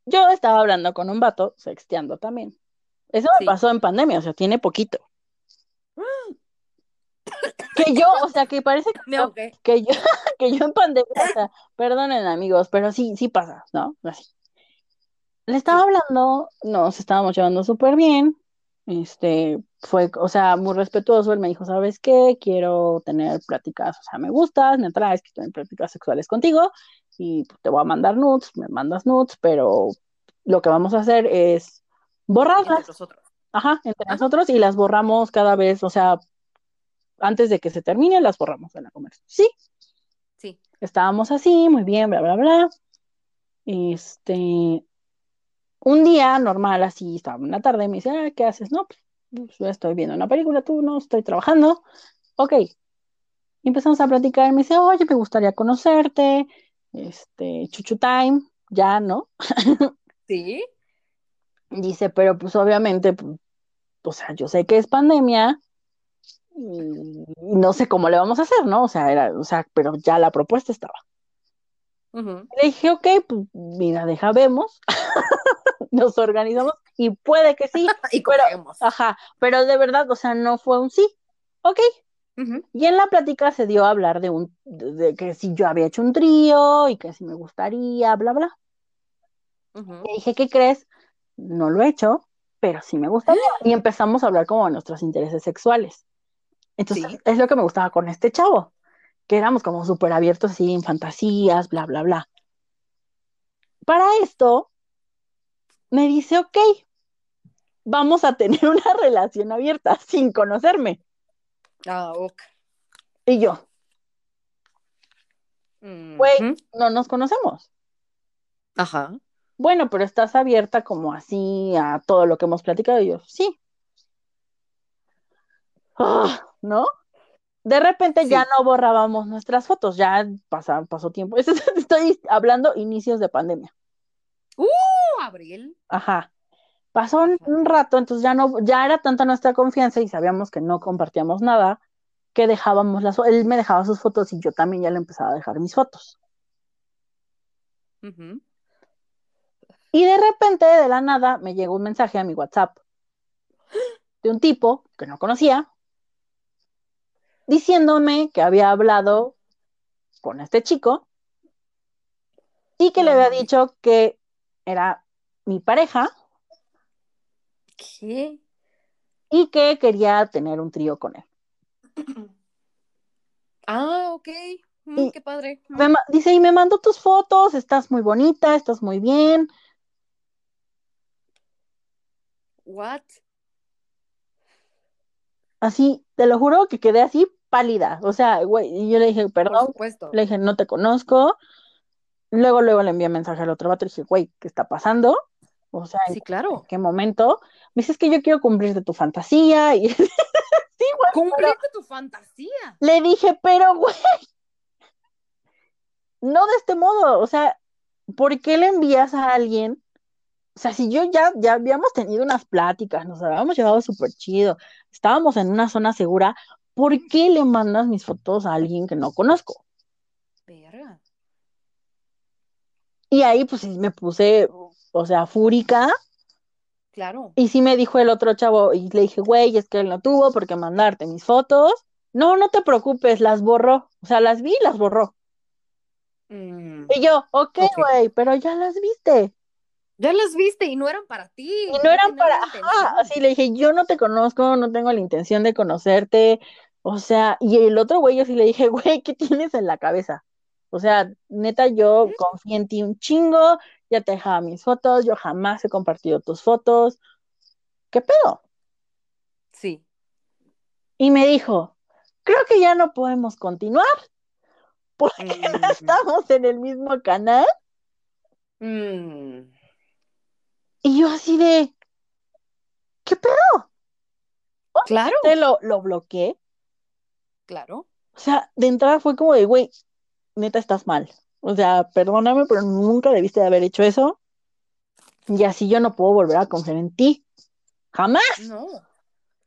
Yo estaba hablando con un vato, sexteando también. Eso me Sí. pasó en pandemia, o sea, tiene poquito. Que yo, o sea, que parece que yo, ahogué. que yo, que yo en pandemia, o sea, perdonen amigos, pero sí, sí pasa, ¿no? Así. Le estaba hablando, nos estábamos llevando súper bien, este, fue, o sea, muy respetuoso, él me dijo, ¿sabes qué? Quiero tener pláticas, o sea, me gustas, me atraes, quiero tener pláticas sexuales contigo, y te voy a mandar nudes, me mandas nudes, pero lo que vamos a hacer es Entre borrarlas, nosotros. ajá, entre Ajá. nosotros, y las borramos cada vez, o sea, antes de que se termine, las borramos de la conversación. Sí, Sí. estábamos así, muy bien, bla, bla, bla. Este, un día normal, así, estaba en la tarde, me dice, ah, ¿qué haces? No, pues, pues, yo estoy viendo una película, tú no, estoy trabajando. Ok. Y empezamos a platicar, me dice, oye, me gustaría conocerte, este, chuchu time, ya, ¿no? Sí. Dice, pero pues obviamente, pues, o sea, yo sé que es pandemia y, y no sé cómo le vamos a hacer, ¿no? O sea, era, o sea, pero ya la propuesta estaba. Ujú. Le dije, ok, pues mira, deja, vemos, nos organizamos y puede que sí, Y Pero- cogemos. ajá, pero de verdad, o sea, no fue un sí, ok. Y en la plática se dio a hablar de un, de, de que si yo había hecho un trío y que si me gustaría, bla, bla. Le dije, ¿qué crees? No lo he hecho, pero sí me gustaría. Y empezamos a hablar como de nuestros intereses sexuales. Entonces, Sí. es lo que me gustaba con este chavo, que éramos como súper abiertos así en fantasías, bla, bla, bla. Para esto, me dice, ok, vamos a tener una relación abierta sin conocerme. Ah, ok. Y yo. Güey. no nos conocemos. Ajá. Bueno, pero estás abierta como así a todo lo que hemos platicado. Y yo, sí. Ah, ¿no? De repente ya no borrábamos nuestras fotos, ya pasa- pasó tiempo. Esto es- Estoy hablando inicios de pandemia. Uh, Abril. Ajá. Pasó un, rato, entonces ya no, ya era tanta nuestra confianza y sabíamos que no compartíamos nada, que dejábamos las, él me dejaba sus fotos y yo también ya le empezaba a dejar mis fotos. Y de repente, de la nada, me llegó un mensaje a mi WhatsApp de un tipo que no conocía, diciéndome que había hablado con este chico y que le había mames. dicho que era mi pareja ¿Qué? y que quería tener un trío con él. Ah, ok. Mm, Y- qué padre. Mm. Me dice, y me mandó tus fotos, estás muy bonita, estás muy bien. What? Así, te lo juro que quedé así pálida. O sea, güey, y yo le dije, perdón, le dije, no te conozco. Luego, luego le envié mensaje al otro vato y dije, güey, ¿qué está pasando? O sea, ¿en Sí, claro. qué momento? Me dice, es que yo quiero cumplirte tu fantasía. Y sí, güey, Cumplirte tu fantasía. le dije, pero, güey, no de este modo. O sea, ¿por qué le envías a alguien? O sea, si yo ya, ya habíamos tenido unas pláticas, nos habíamos llevado súper chido, estábamos en una zona segura, ¿por qué le mandas mis fotos a alguien que no conozco? Verga. Y ahí pues sí me puse, o sea, fúrica, Claro. y sí me dijo el otro chavo, y le dije, güey, es que él no tuvo por qué mandarte mis fotos. No, no te preocupes, las borró. O sea, las vi y las borró. Mm. Y yo, ok, güey, pero ya las viste. Ya las viste y no eran para ti. Y no eran para, ajá, así le dije, yo no te conozco, no tengo la intención de conocerte, o sea, y el otro güey, yo sí le dije, güey, ¿qué tienes en la cabeza? O sea, neta, yo confié en ti un chingo, ya te dejaba mis fotos, yo jamás he compartido tus fotos. ¿Qué pedo? Sí. Y me dijo, creo que ya no podemos continuar porque Mm. estamos en el mismo canal. Mm. Y yo así de, ¿qué pedo? Claro, Te lo, lo bloqueé. Claro. O sea, de entrada fue como de, güey, neta estás mal. O sea, perdóname, pero nunca debiste de haber hecho eso. Y así yo no puedo volver a confiar en ti. Jamás, No,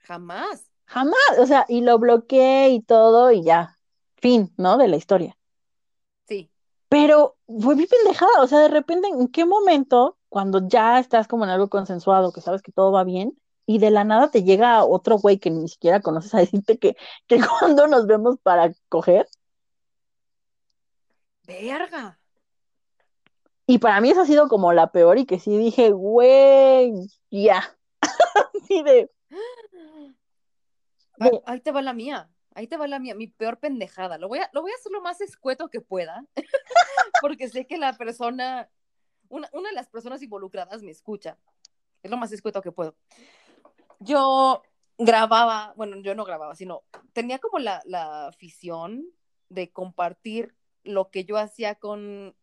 jamás. jamás. O sea, y lo bloqueé y todo y ya. Fin, ¿no? De la historia. Sí, Pero fue mi pendejada. O sea, de repente, ¿en qué momento, cuando ya estás como en algo consensuado, que sabes que todo va bien, y de la nada te llega otro güey que ni siquiera conoces a decirte que, que cuando nos vemos para coger? verga. Y para mí esa ha sido como la peor y que sí dije, güey, ya. Así de, Ah, de- Ahí te va la mía. Ahí te va la mía, mi peor pendejada. Lo voy a, lo voy a hacer lo más escueto que pueda, porque sé que la persona, una, una de las personas involucradas me escucha. Es lo más escueto que puedo. Yo grababa, bueno, yo no grababa, sino tenía como la, la afición de compartir lo que yo hacía con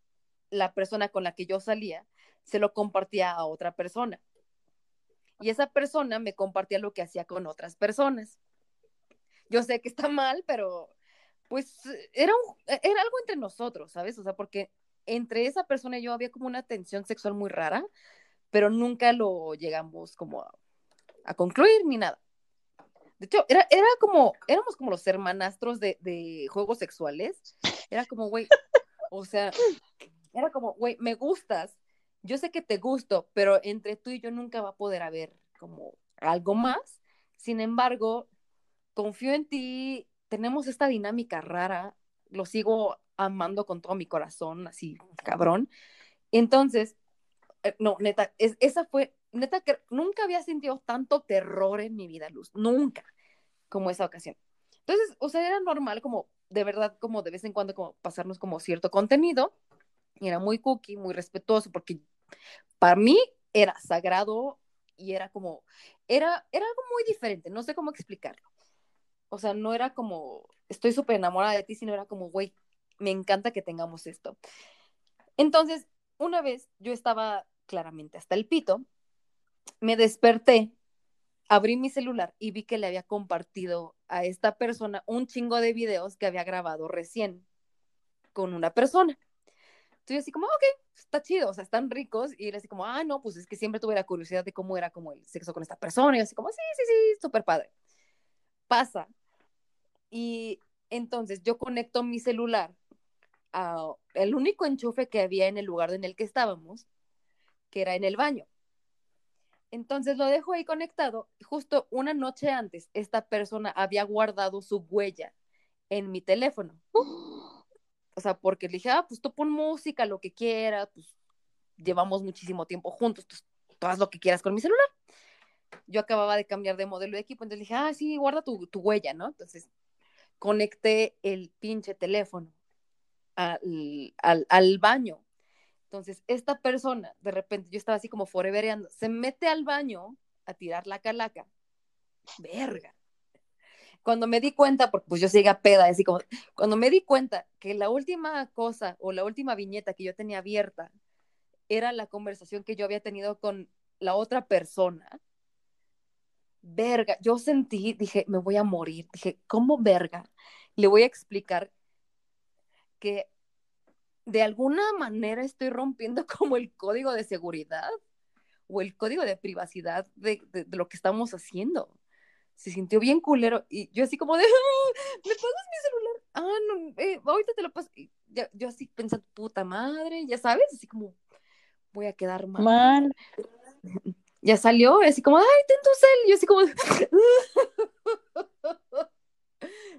la persona con la que yo salía, se lo compartía a otra persona. Y esa persona me compartía lo que hacía con otras personas. Yo sé que está mal, pero pues era, un, era algo entre nosotros, ¿sabes? O sea, porque entre esa persona y yo había como una tensión sexual muy rara, pero nunca lo llegamos como a, a concluir ni nada. De hecho, era, era como, éramos como los hermanastros de, juegos sexuales. Era como, güey, o sea, era como, güey, me gustas, yo sé que te gusto, pero entre tú y yo nunca va a poder haber como algo más. Sin embargo, confío en ti, tenemos esta dinámica rara, lo sigo amando con todo mi corazón, así, cabrón. Entonces, eh, no, neta, es, esa fue, neta, que nunca había sentido tanto terror en mi vida, Luz, nunca, como esa ocasión. Entonces, o sea, era normal como, de verdad, como de vez en cuando, como pasarnos como cierto contenido, y era muy cookie, muy respetuoso, porque para mí era sagrado y era como, era, era algo muy diferente, no sé cómo explicarlo. O sea, no era como, estoy súper enamorada de ti, sino era como, güey, me encanta que tengamos esto. Entonces, una vez yo estaba claramente hasta el pito, me desperté, abrí mi celular y vi que le había compartido a esta persona un chingo de videos que había grabado recién con una persona. Entonces así como, ok, está chido, o sea, están ricos. Y él así como, ah, no, pues es que siempre tuve la curiosidad de cómo era como el sexo con esta persona. Y yo así como, sí, sí, sí, súper padre. Pasa. Y entonces yo conecto mi celular a el único enchufe que había en el lugar en el que estábamos, que era en el baño. Entonces lo dejo ahí conectado. Justo una noche antes, esta persona había guardado su huella en mi teléfono. O sea, porque le dije, ah, pues tú música, lo que quieras, pues llevamos muchísimo tiempo juntos, pues tú haz lo que quieras con mi celular. Yo acababa de cambiar de modelo de equipo, entonces dije, ah, sí, guarda tu, tu huella, ¿no? Entonces conecté el pinche teléfono al, al, al baño. Entonces, esta persona, de repente, yo estaba así como forevereando, se mete al baño a tirar la calaca. Verga. Cuando me di cuenta, porque pues yo siga peda, así como, cuando me di cuenta que la última cosa o la última viñeta que yo tenía abierta era la conversación que yo había tenido con la otra persona, verga, yo sentí, dije, me voy a morir, dije, ¿cómo verga? Le voy a explicar que de alguna manera estoy rompiendo como el código de seguridad o el código de privacidad de, de, de lo que estamos haciendo. Se sintió bien culero y yo así como de, "Ah, ¿me pasas mi celular? Ah, no, eh, ahorita te lo paso. Y ya, yo así pensando, puta madre, ya sabes, así como, voy a quedar mal. mal. Ya salió, así como, ay, ten tu cel. Y yo así como,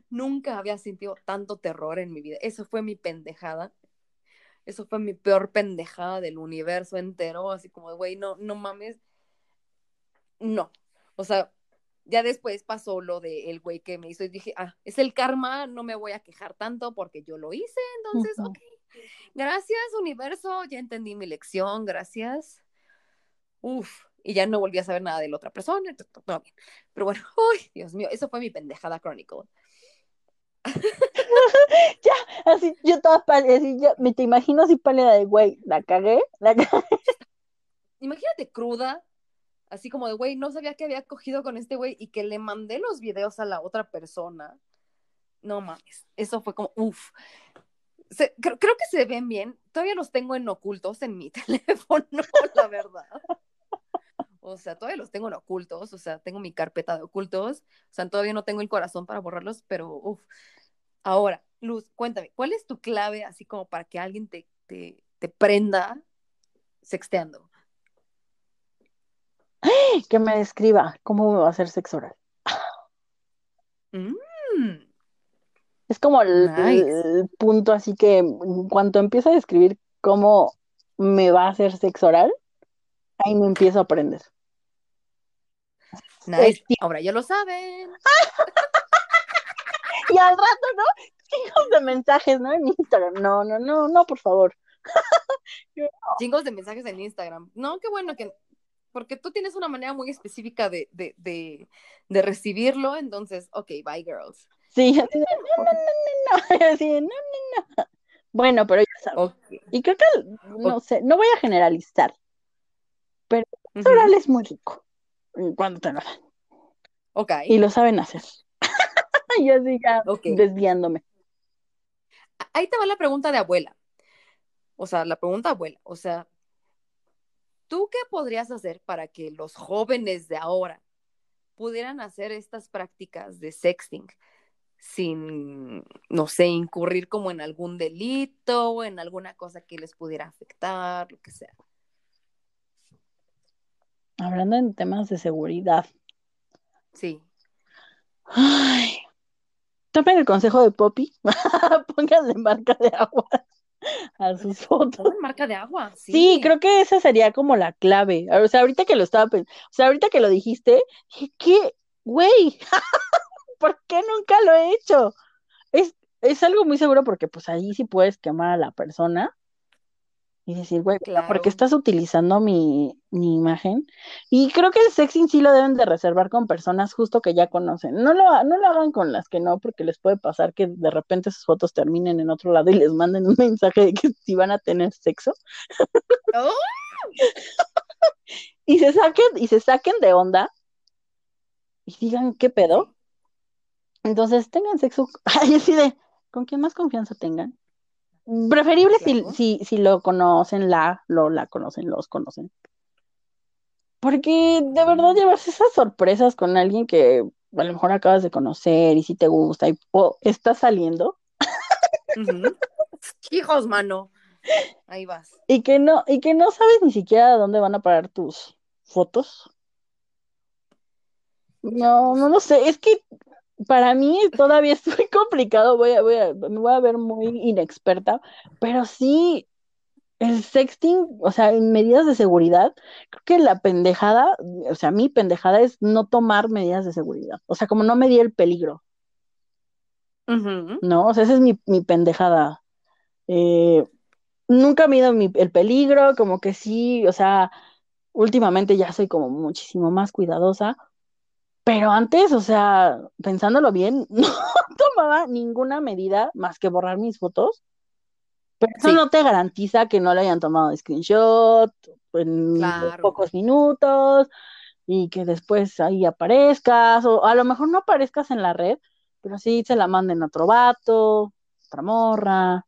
nunca había sentido tanto terror en mi vida. Eso fue mi pendejada. Eso fue mi peor pendejada del universo entero. Así como, güey, no, no mames. No. O sea, ya después pasó lo del el güey que me hizo y dije, ah, es el karma, no me voy a quejar tanto porque yo lo hice, entonces, Ujú. ok, Gracias, universo, ya entendí mi lección, gracias. Uf, y ya no volví a saber nada de la otra persona, todo bien. Pero bueno, uy, Dios mío, eso fue mi pendejada Chronicle. ya, así, yo toda así, yo, me te imagino así pálida de, güey, la cagué, la cagué. Imagínate cruda, así como de, güey, no sabía que había cogido con este güey y que le mandé los videos a la otra persona. No mames, eso fue como, uff. Creo, creo, que se ven bien. Todavía los tengo en ocultos en mi teléfono, la verdad. O sea, todavía los tengo en ocultos, o sea, tengo mi carpeta de ocultos, o sea, todavía no tengo el corazón para borrarlos, pero uff. Ahora, Luz, cuéntame, ¿cuál es tu clave así como para que alguien te, te, te prenda sexteando? Que me describa cómo me va a hacer sexo oral. Mm. Es como el, Nice. el punto así que en cuanto empieza a describir cómo me va a hacer sexo oral, ahí me empiezo a aprender. Nice. Ahora ya lo saben. Y al rato, ¿no? Chingos de mensajes, ¿no? En Instagram. No, no, no, no, por favor. Chingos de mensajes en Instagram. No, qué bueno que. Porque tú tienes una manera muy específica de, de, de, de recibirlo, entonces, ok, bye, girls. Sí, así no, no, no, no, no. Así no, no, no. Bueno, pero ya sabes. Okay. Y creo que, no sé, no voy a generalizar, pero Uh el oral es muy rico cuando te lo dan. Ok. Y lo saben hacer. y así ya Okay. desviándome. Ahí te va la pregunta de abuela. O sea, la pregunta abuela. O sea, ¿tú qué podrías hacer para que los jóvenes de ahora pudieran hacer estas prácticas de sexting sin, no sé, incurrir como en algún delito o en alguna cosa que les pudiera afectar, lo que sea? Hablando en temas de seguridad. Sí. Ay, tomen el consejo de Poppy. Pónganle marca de agua a sus fotos. Todo marca de agua. Sí, Sí, creo que esa sería como la clave. O sea, ahorita que lo estaba pensando, o sea, ahorita que lo dijiste, dije, ¿qué? Güey, ¿por qué nunca lo he hecho? Es, es algo muy seguro porque pues ahí sí puedes quemar a la persona y decir, güey, ¿por Claro. qué estás utilizando mi, mi imagen? Y creo que el sexting sí lo deben de reservar con personas justo que ya conocen. No lo, no lo hagan con las que no, porque les puede pasar que de repente sus fotos terminen en otro lado y les manden un mensaje de que si van a tener sexo. Oh, y se saquen, y se saquen de onda y digan qué pedo. Entonces tengan sexo, así de, con quien más confianza tengan. Preferible si, Claro. si, si lo conocen, la, lo, la conocen, los conocen. Porque de verdad llevarse esas sorpresas con alguien que a lo mejor acabas de conocer y si te gusta y o está saliendo. Hijos, mano. Ahí vas. y que no, y que no sabes ni siquiera dónde van a parar tus fotos. No, no lo sé, es que para mí todavía es muy complicado, voy a, voy a, me voy a ver muy inexperta, pero sí, el sexting, o sea, en medidas de seguridad, creo que la pendejada, o sea, mi pendejada es no tomar medidas de seguridad, o sea, como no medir el peligro. ¿no? O sea, esa es mi, mi pendejada. Eh, nunca mido mi, el peligro, como que sí, o sea, últimamente ya soy como muchísimo más cuidadosa, pero antes, o sea, pensándolo bien, no tomaba ninguna medida más que borrar mis fotos, pero eso Sí. no te garantiza que no le hayan tomado screenshot en Claro. pocos minutos y que después ahí aparezcas, o a lo mejor no aparezcas en la red, pero sí se la manden a otro vato, otra morra,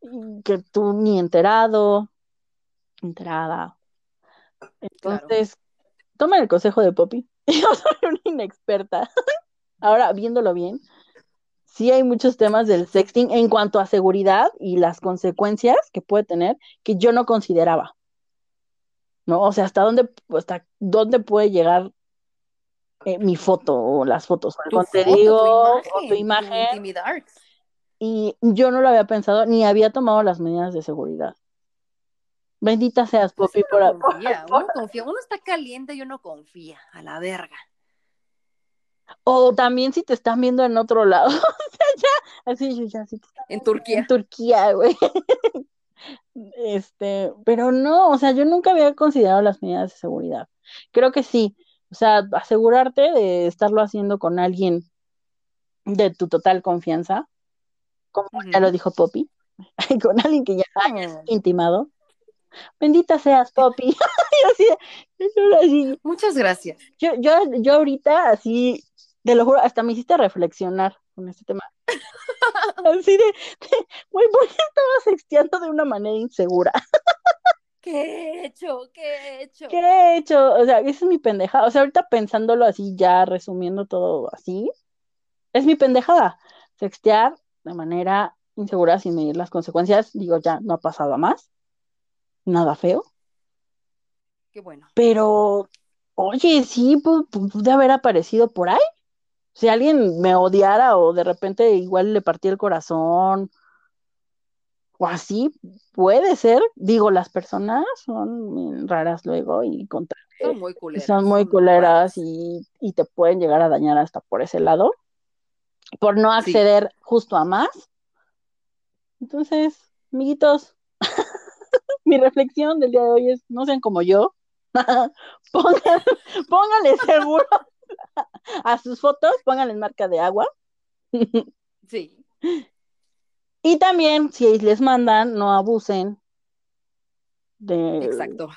y que tú ni enterado, enterada. Entonces, tomen el consejo de Poppy. Yo soy una inexperta. Ahora, viéndolo bien, sí hay muchos temas del sexting en cuanto a seguridad y las consecuencias que puede tener que yo no consideraba. ¿No? O sea, hasta dónde, hasta dónde puede llegar eh, mi foto o las fotos, Tu foto, tu contenido o imagen, tu imagen. Y yo no lo había pensado ni había tomado las medidas de seguridad. Bendita seas, Pues Poppy, por, confía, uno confía, uno está caliente y uno confía, a la verga. O también si te están viendo en otro lado. o sea, ya, así, ya, sí. En Turquía. En Turquía, güey. Este, pero no, o sea, yo nunca había considerado las medidas de seguridad. Creo que sí, o sea, asegurarte de estarlo haciendo con alguien de tu total confianza, como ya lo dijo Poppy, con alguien que ya hayas intimado. Bendita seas, Poppy. Muchas gracias. Yo, yo, yo ahorita así, te lo juro, hasta me hiciste reflexionar con este tema. Así de, güey, voy estaba sexteando de una manera insegura. ¿Qué he hecho? ¿Qué he hecho? ¿Qué he hecho? O sea, esa es mi pendejada. O sea, ahorita pensándolo así, ya resumiendo todo así, es mi pendejada. Sextear de manera insegura sin medir las consecuencias. Digo, ya no ha pasado a más. Nada feo. Qué bueno. Pero, oye, sí, pude haber aparecido por ahí si alguien me odiara o de repente igual le partí el corazón o así, puede ser. Digo, las personas son raras luego y. Son muy culeras. Son muy culeras y, te pueden llegar a dañar hasta por ese lado, por no acceder justo a más. Entonces, amiguitos, mi reflexión del día de hoy es, no sean como yo, pónganle seguro a sus fotos, pónganle marca de agua. Sí. Y también, si les mandan, no abusen de,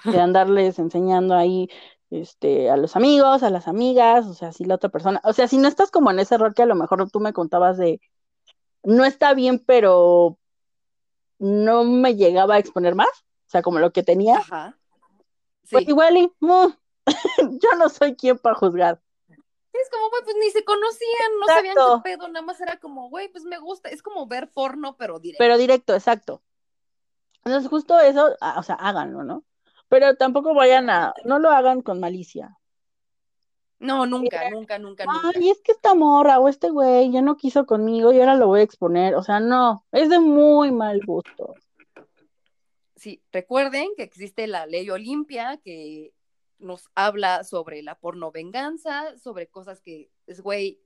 de andarles enseñando ahí este, a los amigos, a las amigas, o sea, si la otra persona, o sea, si no estás como en ese error que a lo mejor tú me contabas de, no está bien, pero no me llegaba a exponer más, o sea, como lo que tenía. Ajá. Pues igual y, mm, yo no soy quien para juzgar. Es como, güey, pues ni se conocían, no sabían qué pedo, nada más era como, güey, pues me gusta, es como ver porno, pero directo. Pero directo, exacto. Entonces, justo eso, o sea, háganlo, ¿no? Pero tampoco vayan a, no lo hagan con malicia. No, nunca, nunca, nunca, nunca. Ay, es que esta morra o este güey ya no quiso conmigo y ahora lo voy a exponer. O sea, no, es de muy mal gusto. Sí, recuerden que existe la ley Olimpia que nos habla sobre la porno venganza, sobre cosas que es, güey,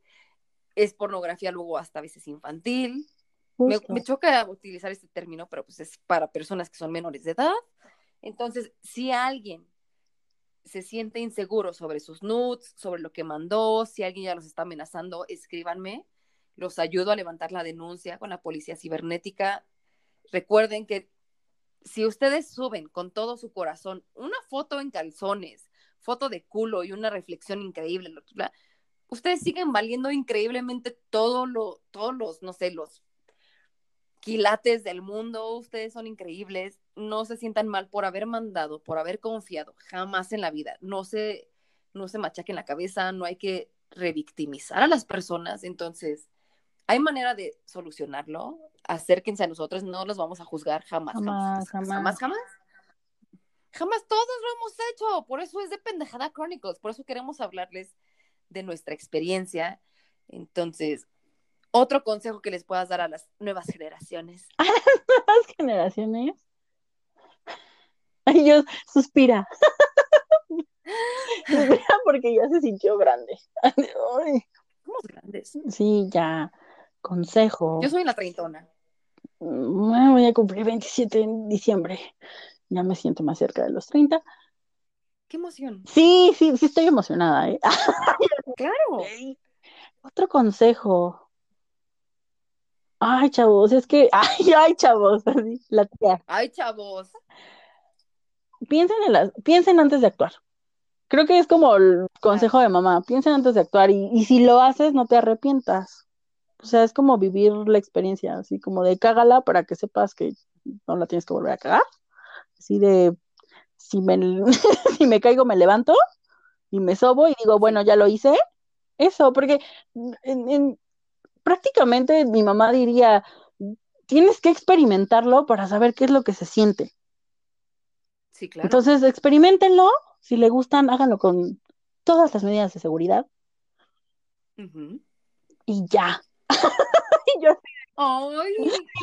es pornografía luego hasta a veces infantil. Me, choca utilizar este término, pero pues es para personas que son menores de edad. Entonces, si alguien se siente inseguro sobre sus nudes, sobre lo que mandó, si alguien ya los está amenazando, escríbanme. Los ayudo a levantar la denuncia con la policía cibernética. Recuerden que si ustedes suben con todo su corazón una foto en calzones, foto de culo y una reflexión increíble, ustedes siguen valiendo increíblemente todo lo, todos los, no sé, los quilates del mundo, ustedes son increíbles, no se sientan mal por haber mandado, por haber confiado, jamás en la vida, no se, no se machaquen la cabeza, no hay que revictimizar a las personas, entonces hay manera de solucionarlo, acérquense a nosotros, no los vamos a juzgar jamás, jamás, jamás, jamás. jamás. todos lo hemos hecho, por eso es de pendejada crónicos, por eso queremos hablarles de nuestra experiencia. Entonces, otro consejo que les puedas dar a las nuevas generaciones. ¿A las nuevas generaciones? Ay, yo suspira. suspira porque ya se sintió grande. Ay. Somos grandes. Sí, ya Consejo. Yo soy la treintona. Mm, voy a cumplir 27 en diciembre. Ya me siento más cerca de los 30. Qué emoción. Sí, sí, sí estoy emocionada. ¿eh? claro. Otro consejo. Ay, chavos, es que, ay, ay, chavos, la tía. Ay, chavos. Piensen en las, piensen antes de actuar. Creo que es como el consejo de mamá. Piensen antes de actuar y, y si lo haces, no te arrepientas. O sea, es como vivir la experiencia, así como de cágala para que sepas que no la tienes que volver a cagar. Así de, si me, si me caigo, me levanto y me sobo y digo, bueno, ya lo hice. Eso, porque en, prácticamente mi mamá diría, tienes que experimentarlo para saber qué es lo que se siente. Sí, claro. Entonces, experimentenlo, si le gustan, háganlo con todas las medidas de seguridad. Y ya. ¡Ay,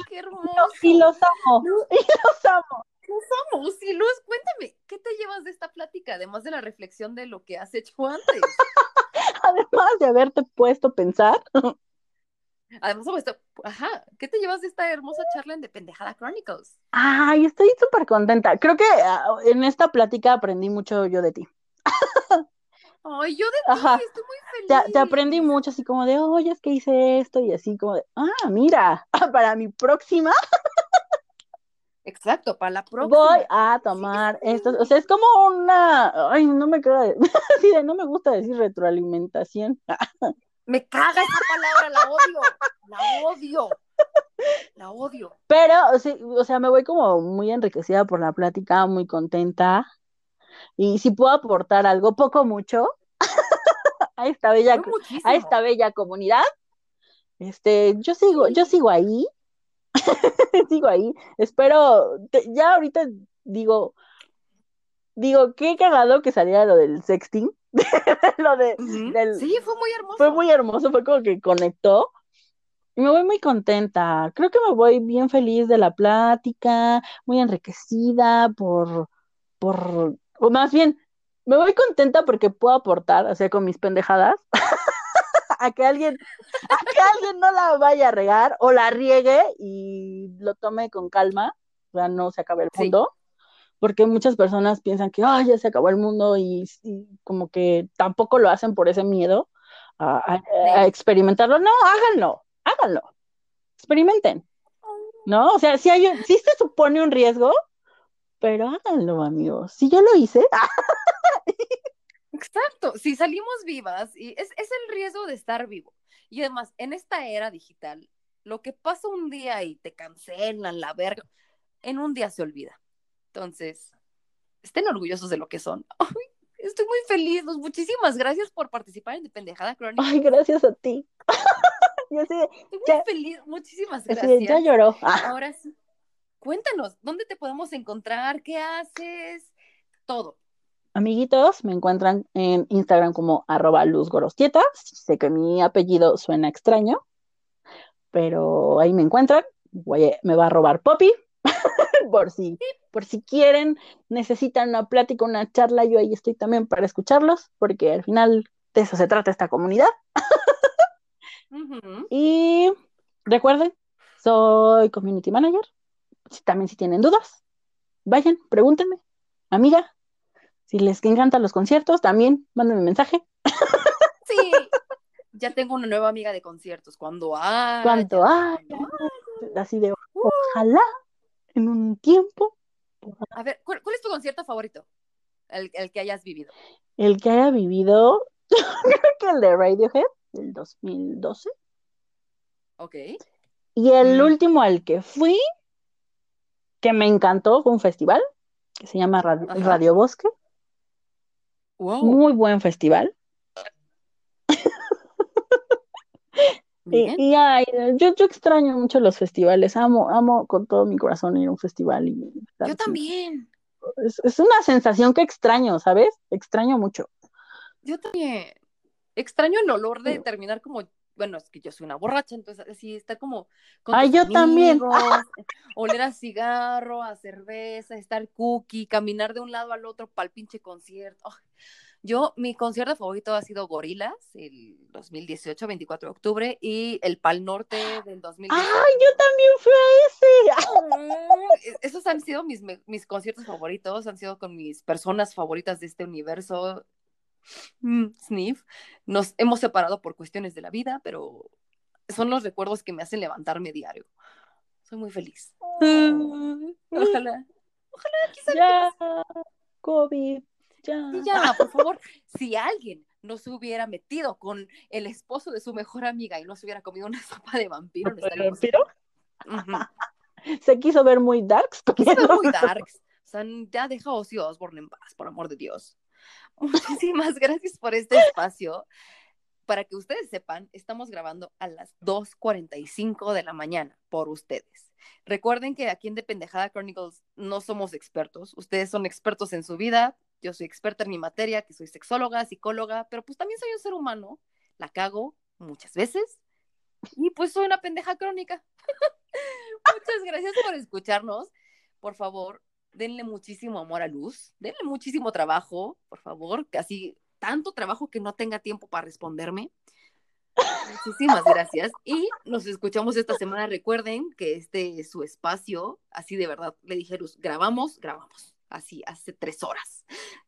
qué hermoso! Y los amo, y los amo. Los amo, sí, Luz, cuéntame, ¿qué te llevas de esta plática, además de la reflexión de lo que has hecho antes? Además de haberte puesto a pensar. Además, esto, ajá, ¿qué te llevas de esta hermosa charla en de Pendejada Chronicles? Ay, estoy súper contenta. Creo que ah, en esta plática aprendí mucho yo de ti. Ay, yo de ti, estoy muy feliz. Te, te, aprendí mucho, así como de, oye, es que hice esto, y así como de, ah, mira, para mi próxima. Exacto, para la próxima. Voy a tomar esto. O sea, es como una. Ay, no me queda. no me gusta decir retroalimentación. Me caga esa palabra, la odio. La odio. La odio. Pero, sí, o sea, me voy como muy enriquecida por la plática, muy contenta. Y si puedo aportar algo, poco mucho, a esta bella, a esta bella comunidad, este, yo sigo, yo sigo ahí. sigo ahí. Espero, ya ahorita digo, digo, qué cagado que saliera lo del sexting. lo de, Sí, fue muy hermoso. Fue muy hermoso, fue como que conectó. Y me voy muy contenta. Creo que me voy bien feliz de la plática, muy enriquecida por, por, o más bien, me voy contenta porque puedo aportar, o sea, con mis pendejadas, a que alguien, a que alguien no la vaya a regar o la riegue y lo tome con calma, o sea, no se acabe el mundo porque muchas personas piensan que ya se acabó el mundo y, como que tampoco lo hacen por ese miedo a, experimentarlo. No, háganlo, háganlo, experimenten, ¿no? O sea, si hay, sí se supone un riesgo, pero háganlo, amigos. Si yo lo hice. Exacto, si salimos vivas, y es, es el riesgo de estar vivo. Y además, en esta era digital, lo que pasa un día y te cancelan la verga, en un día se olvida. Entonces, estén orgullosos de lo que son. estoy muy feliz. muchísimas gracias por participar en De Pendejada Crónica. Ay, gracias a ti. Yo estoy muy feliz. Muchísimas gracias. ya lloró. Ahora sí. Cuéntanos, ¿dónde te podemos encontrar? ¿Qué haces? Todo. Amiguitos, me encuentran en Instagram como arroba luzgorostieta. Sé que mi apellido suena extraño, pero ahí me encuentran. me va a robar Poppy, por si, por si quieren, necesitan una plática, una charla, yo ahí estoy también para escucharlos, porque al final de eso se trata esta comunidad. Y recuerden, soy community manager. También si tienen dudas, vayan, pregúntenme. Amiga, si les encantan los conciertos, también mándenme mensaje. Sí, ya tengo una nueva amiga de conciertos. Cuando hay. Cuando hay. Así de, uh. ojalá en un tiempo. A ver, ¿cuál, es tu concierto favorito? El, que hayas vivido. El que haya vivido, creo que el de Radiohead, del 2012. Ok. Y el mm. último al que fui, que me encantó, fue un festival que se llama Radio, Bosque. Muy buen festival. Y, ay, yo, yo extraño mucho los festivales, amo, amo con todo mi corazón ir a un festival. Y yo también. Es, una sensación que extraño, ¿sabes? Extraño mucho. Yo también. Extraño el olor de terminar como, bueno, es que yo soy una borracha, entonces así estar como con Ay, yo también. oler a cigarro, a cerveza, estar cookie, caminar de un lado al otro para el pinche concierto. Yo, mi concierto favorito ha sido Gorilas, el 2018, 24 de octubre, y el Pal Norte del 2018. ¡Ay, yo también fui a ese! Esos han sido mis, mis conciertos favoritos, han sido con mis personas favoritas de este universo. Mm, Sniff. Nos hemos separado por cuestiones de la vida, pero son los recuerdos que me hacen levantarme diario. Soy muy feliz. Oh. Ojalá. Ojalá, quizá. Ya, COVID. Ya. ya, por favor, si alguien no se hubiera metido con el esposo de su mejor amiga y no se hubiera comido una sopa de vampiro, ¿De vampiro? Se quiso ver muy darks. Se quiso ver muy darks. O sea, ya deja Ozzy Osbourne en paz, por amor de Dios. Muchísimas gracias por este espacio. Para que ustedes sepan, estamos grabando a las 2.45 de la mañana por ustedes. Recuerden que aquí en De Pendejada Chronicles no somos expertos. Ustedes son expertos en su vida, yo soy experta en mi materia, que soy sexóloga, psicóloga, pero pues también soy un ser humano, la cago muchas veces y pues soy una pendeja crónica. Muchas gracias por escucharnos. Por favor, denle muchísimo amor a Luz, denle muchísimo trabajo, por favor, casi tanto trabajo que no tenga tiempo para responderme. Muchísimas gracias. Y nos escuchamos esta semana. Recuerden que este es su espacio. Así de verdad, le dije Luz, grabamos, grabamos. Así, hace tres horas.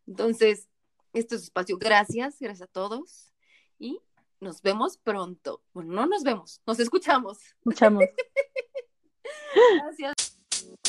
Entonces, este es su espacio. Gracias, gracias a todos. Y nos vemos pronto. Bueno, no nos vemos, nos escuchamos. Escuchamos. Gracias.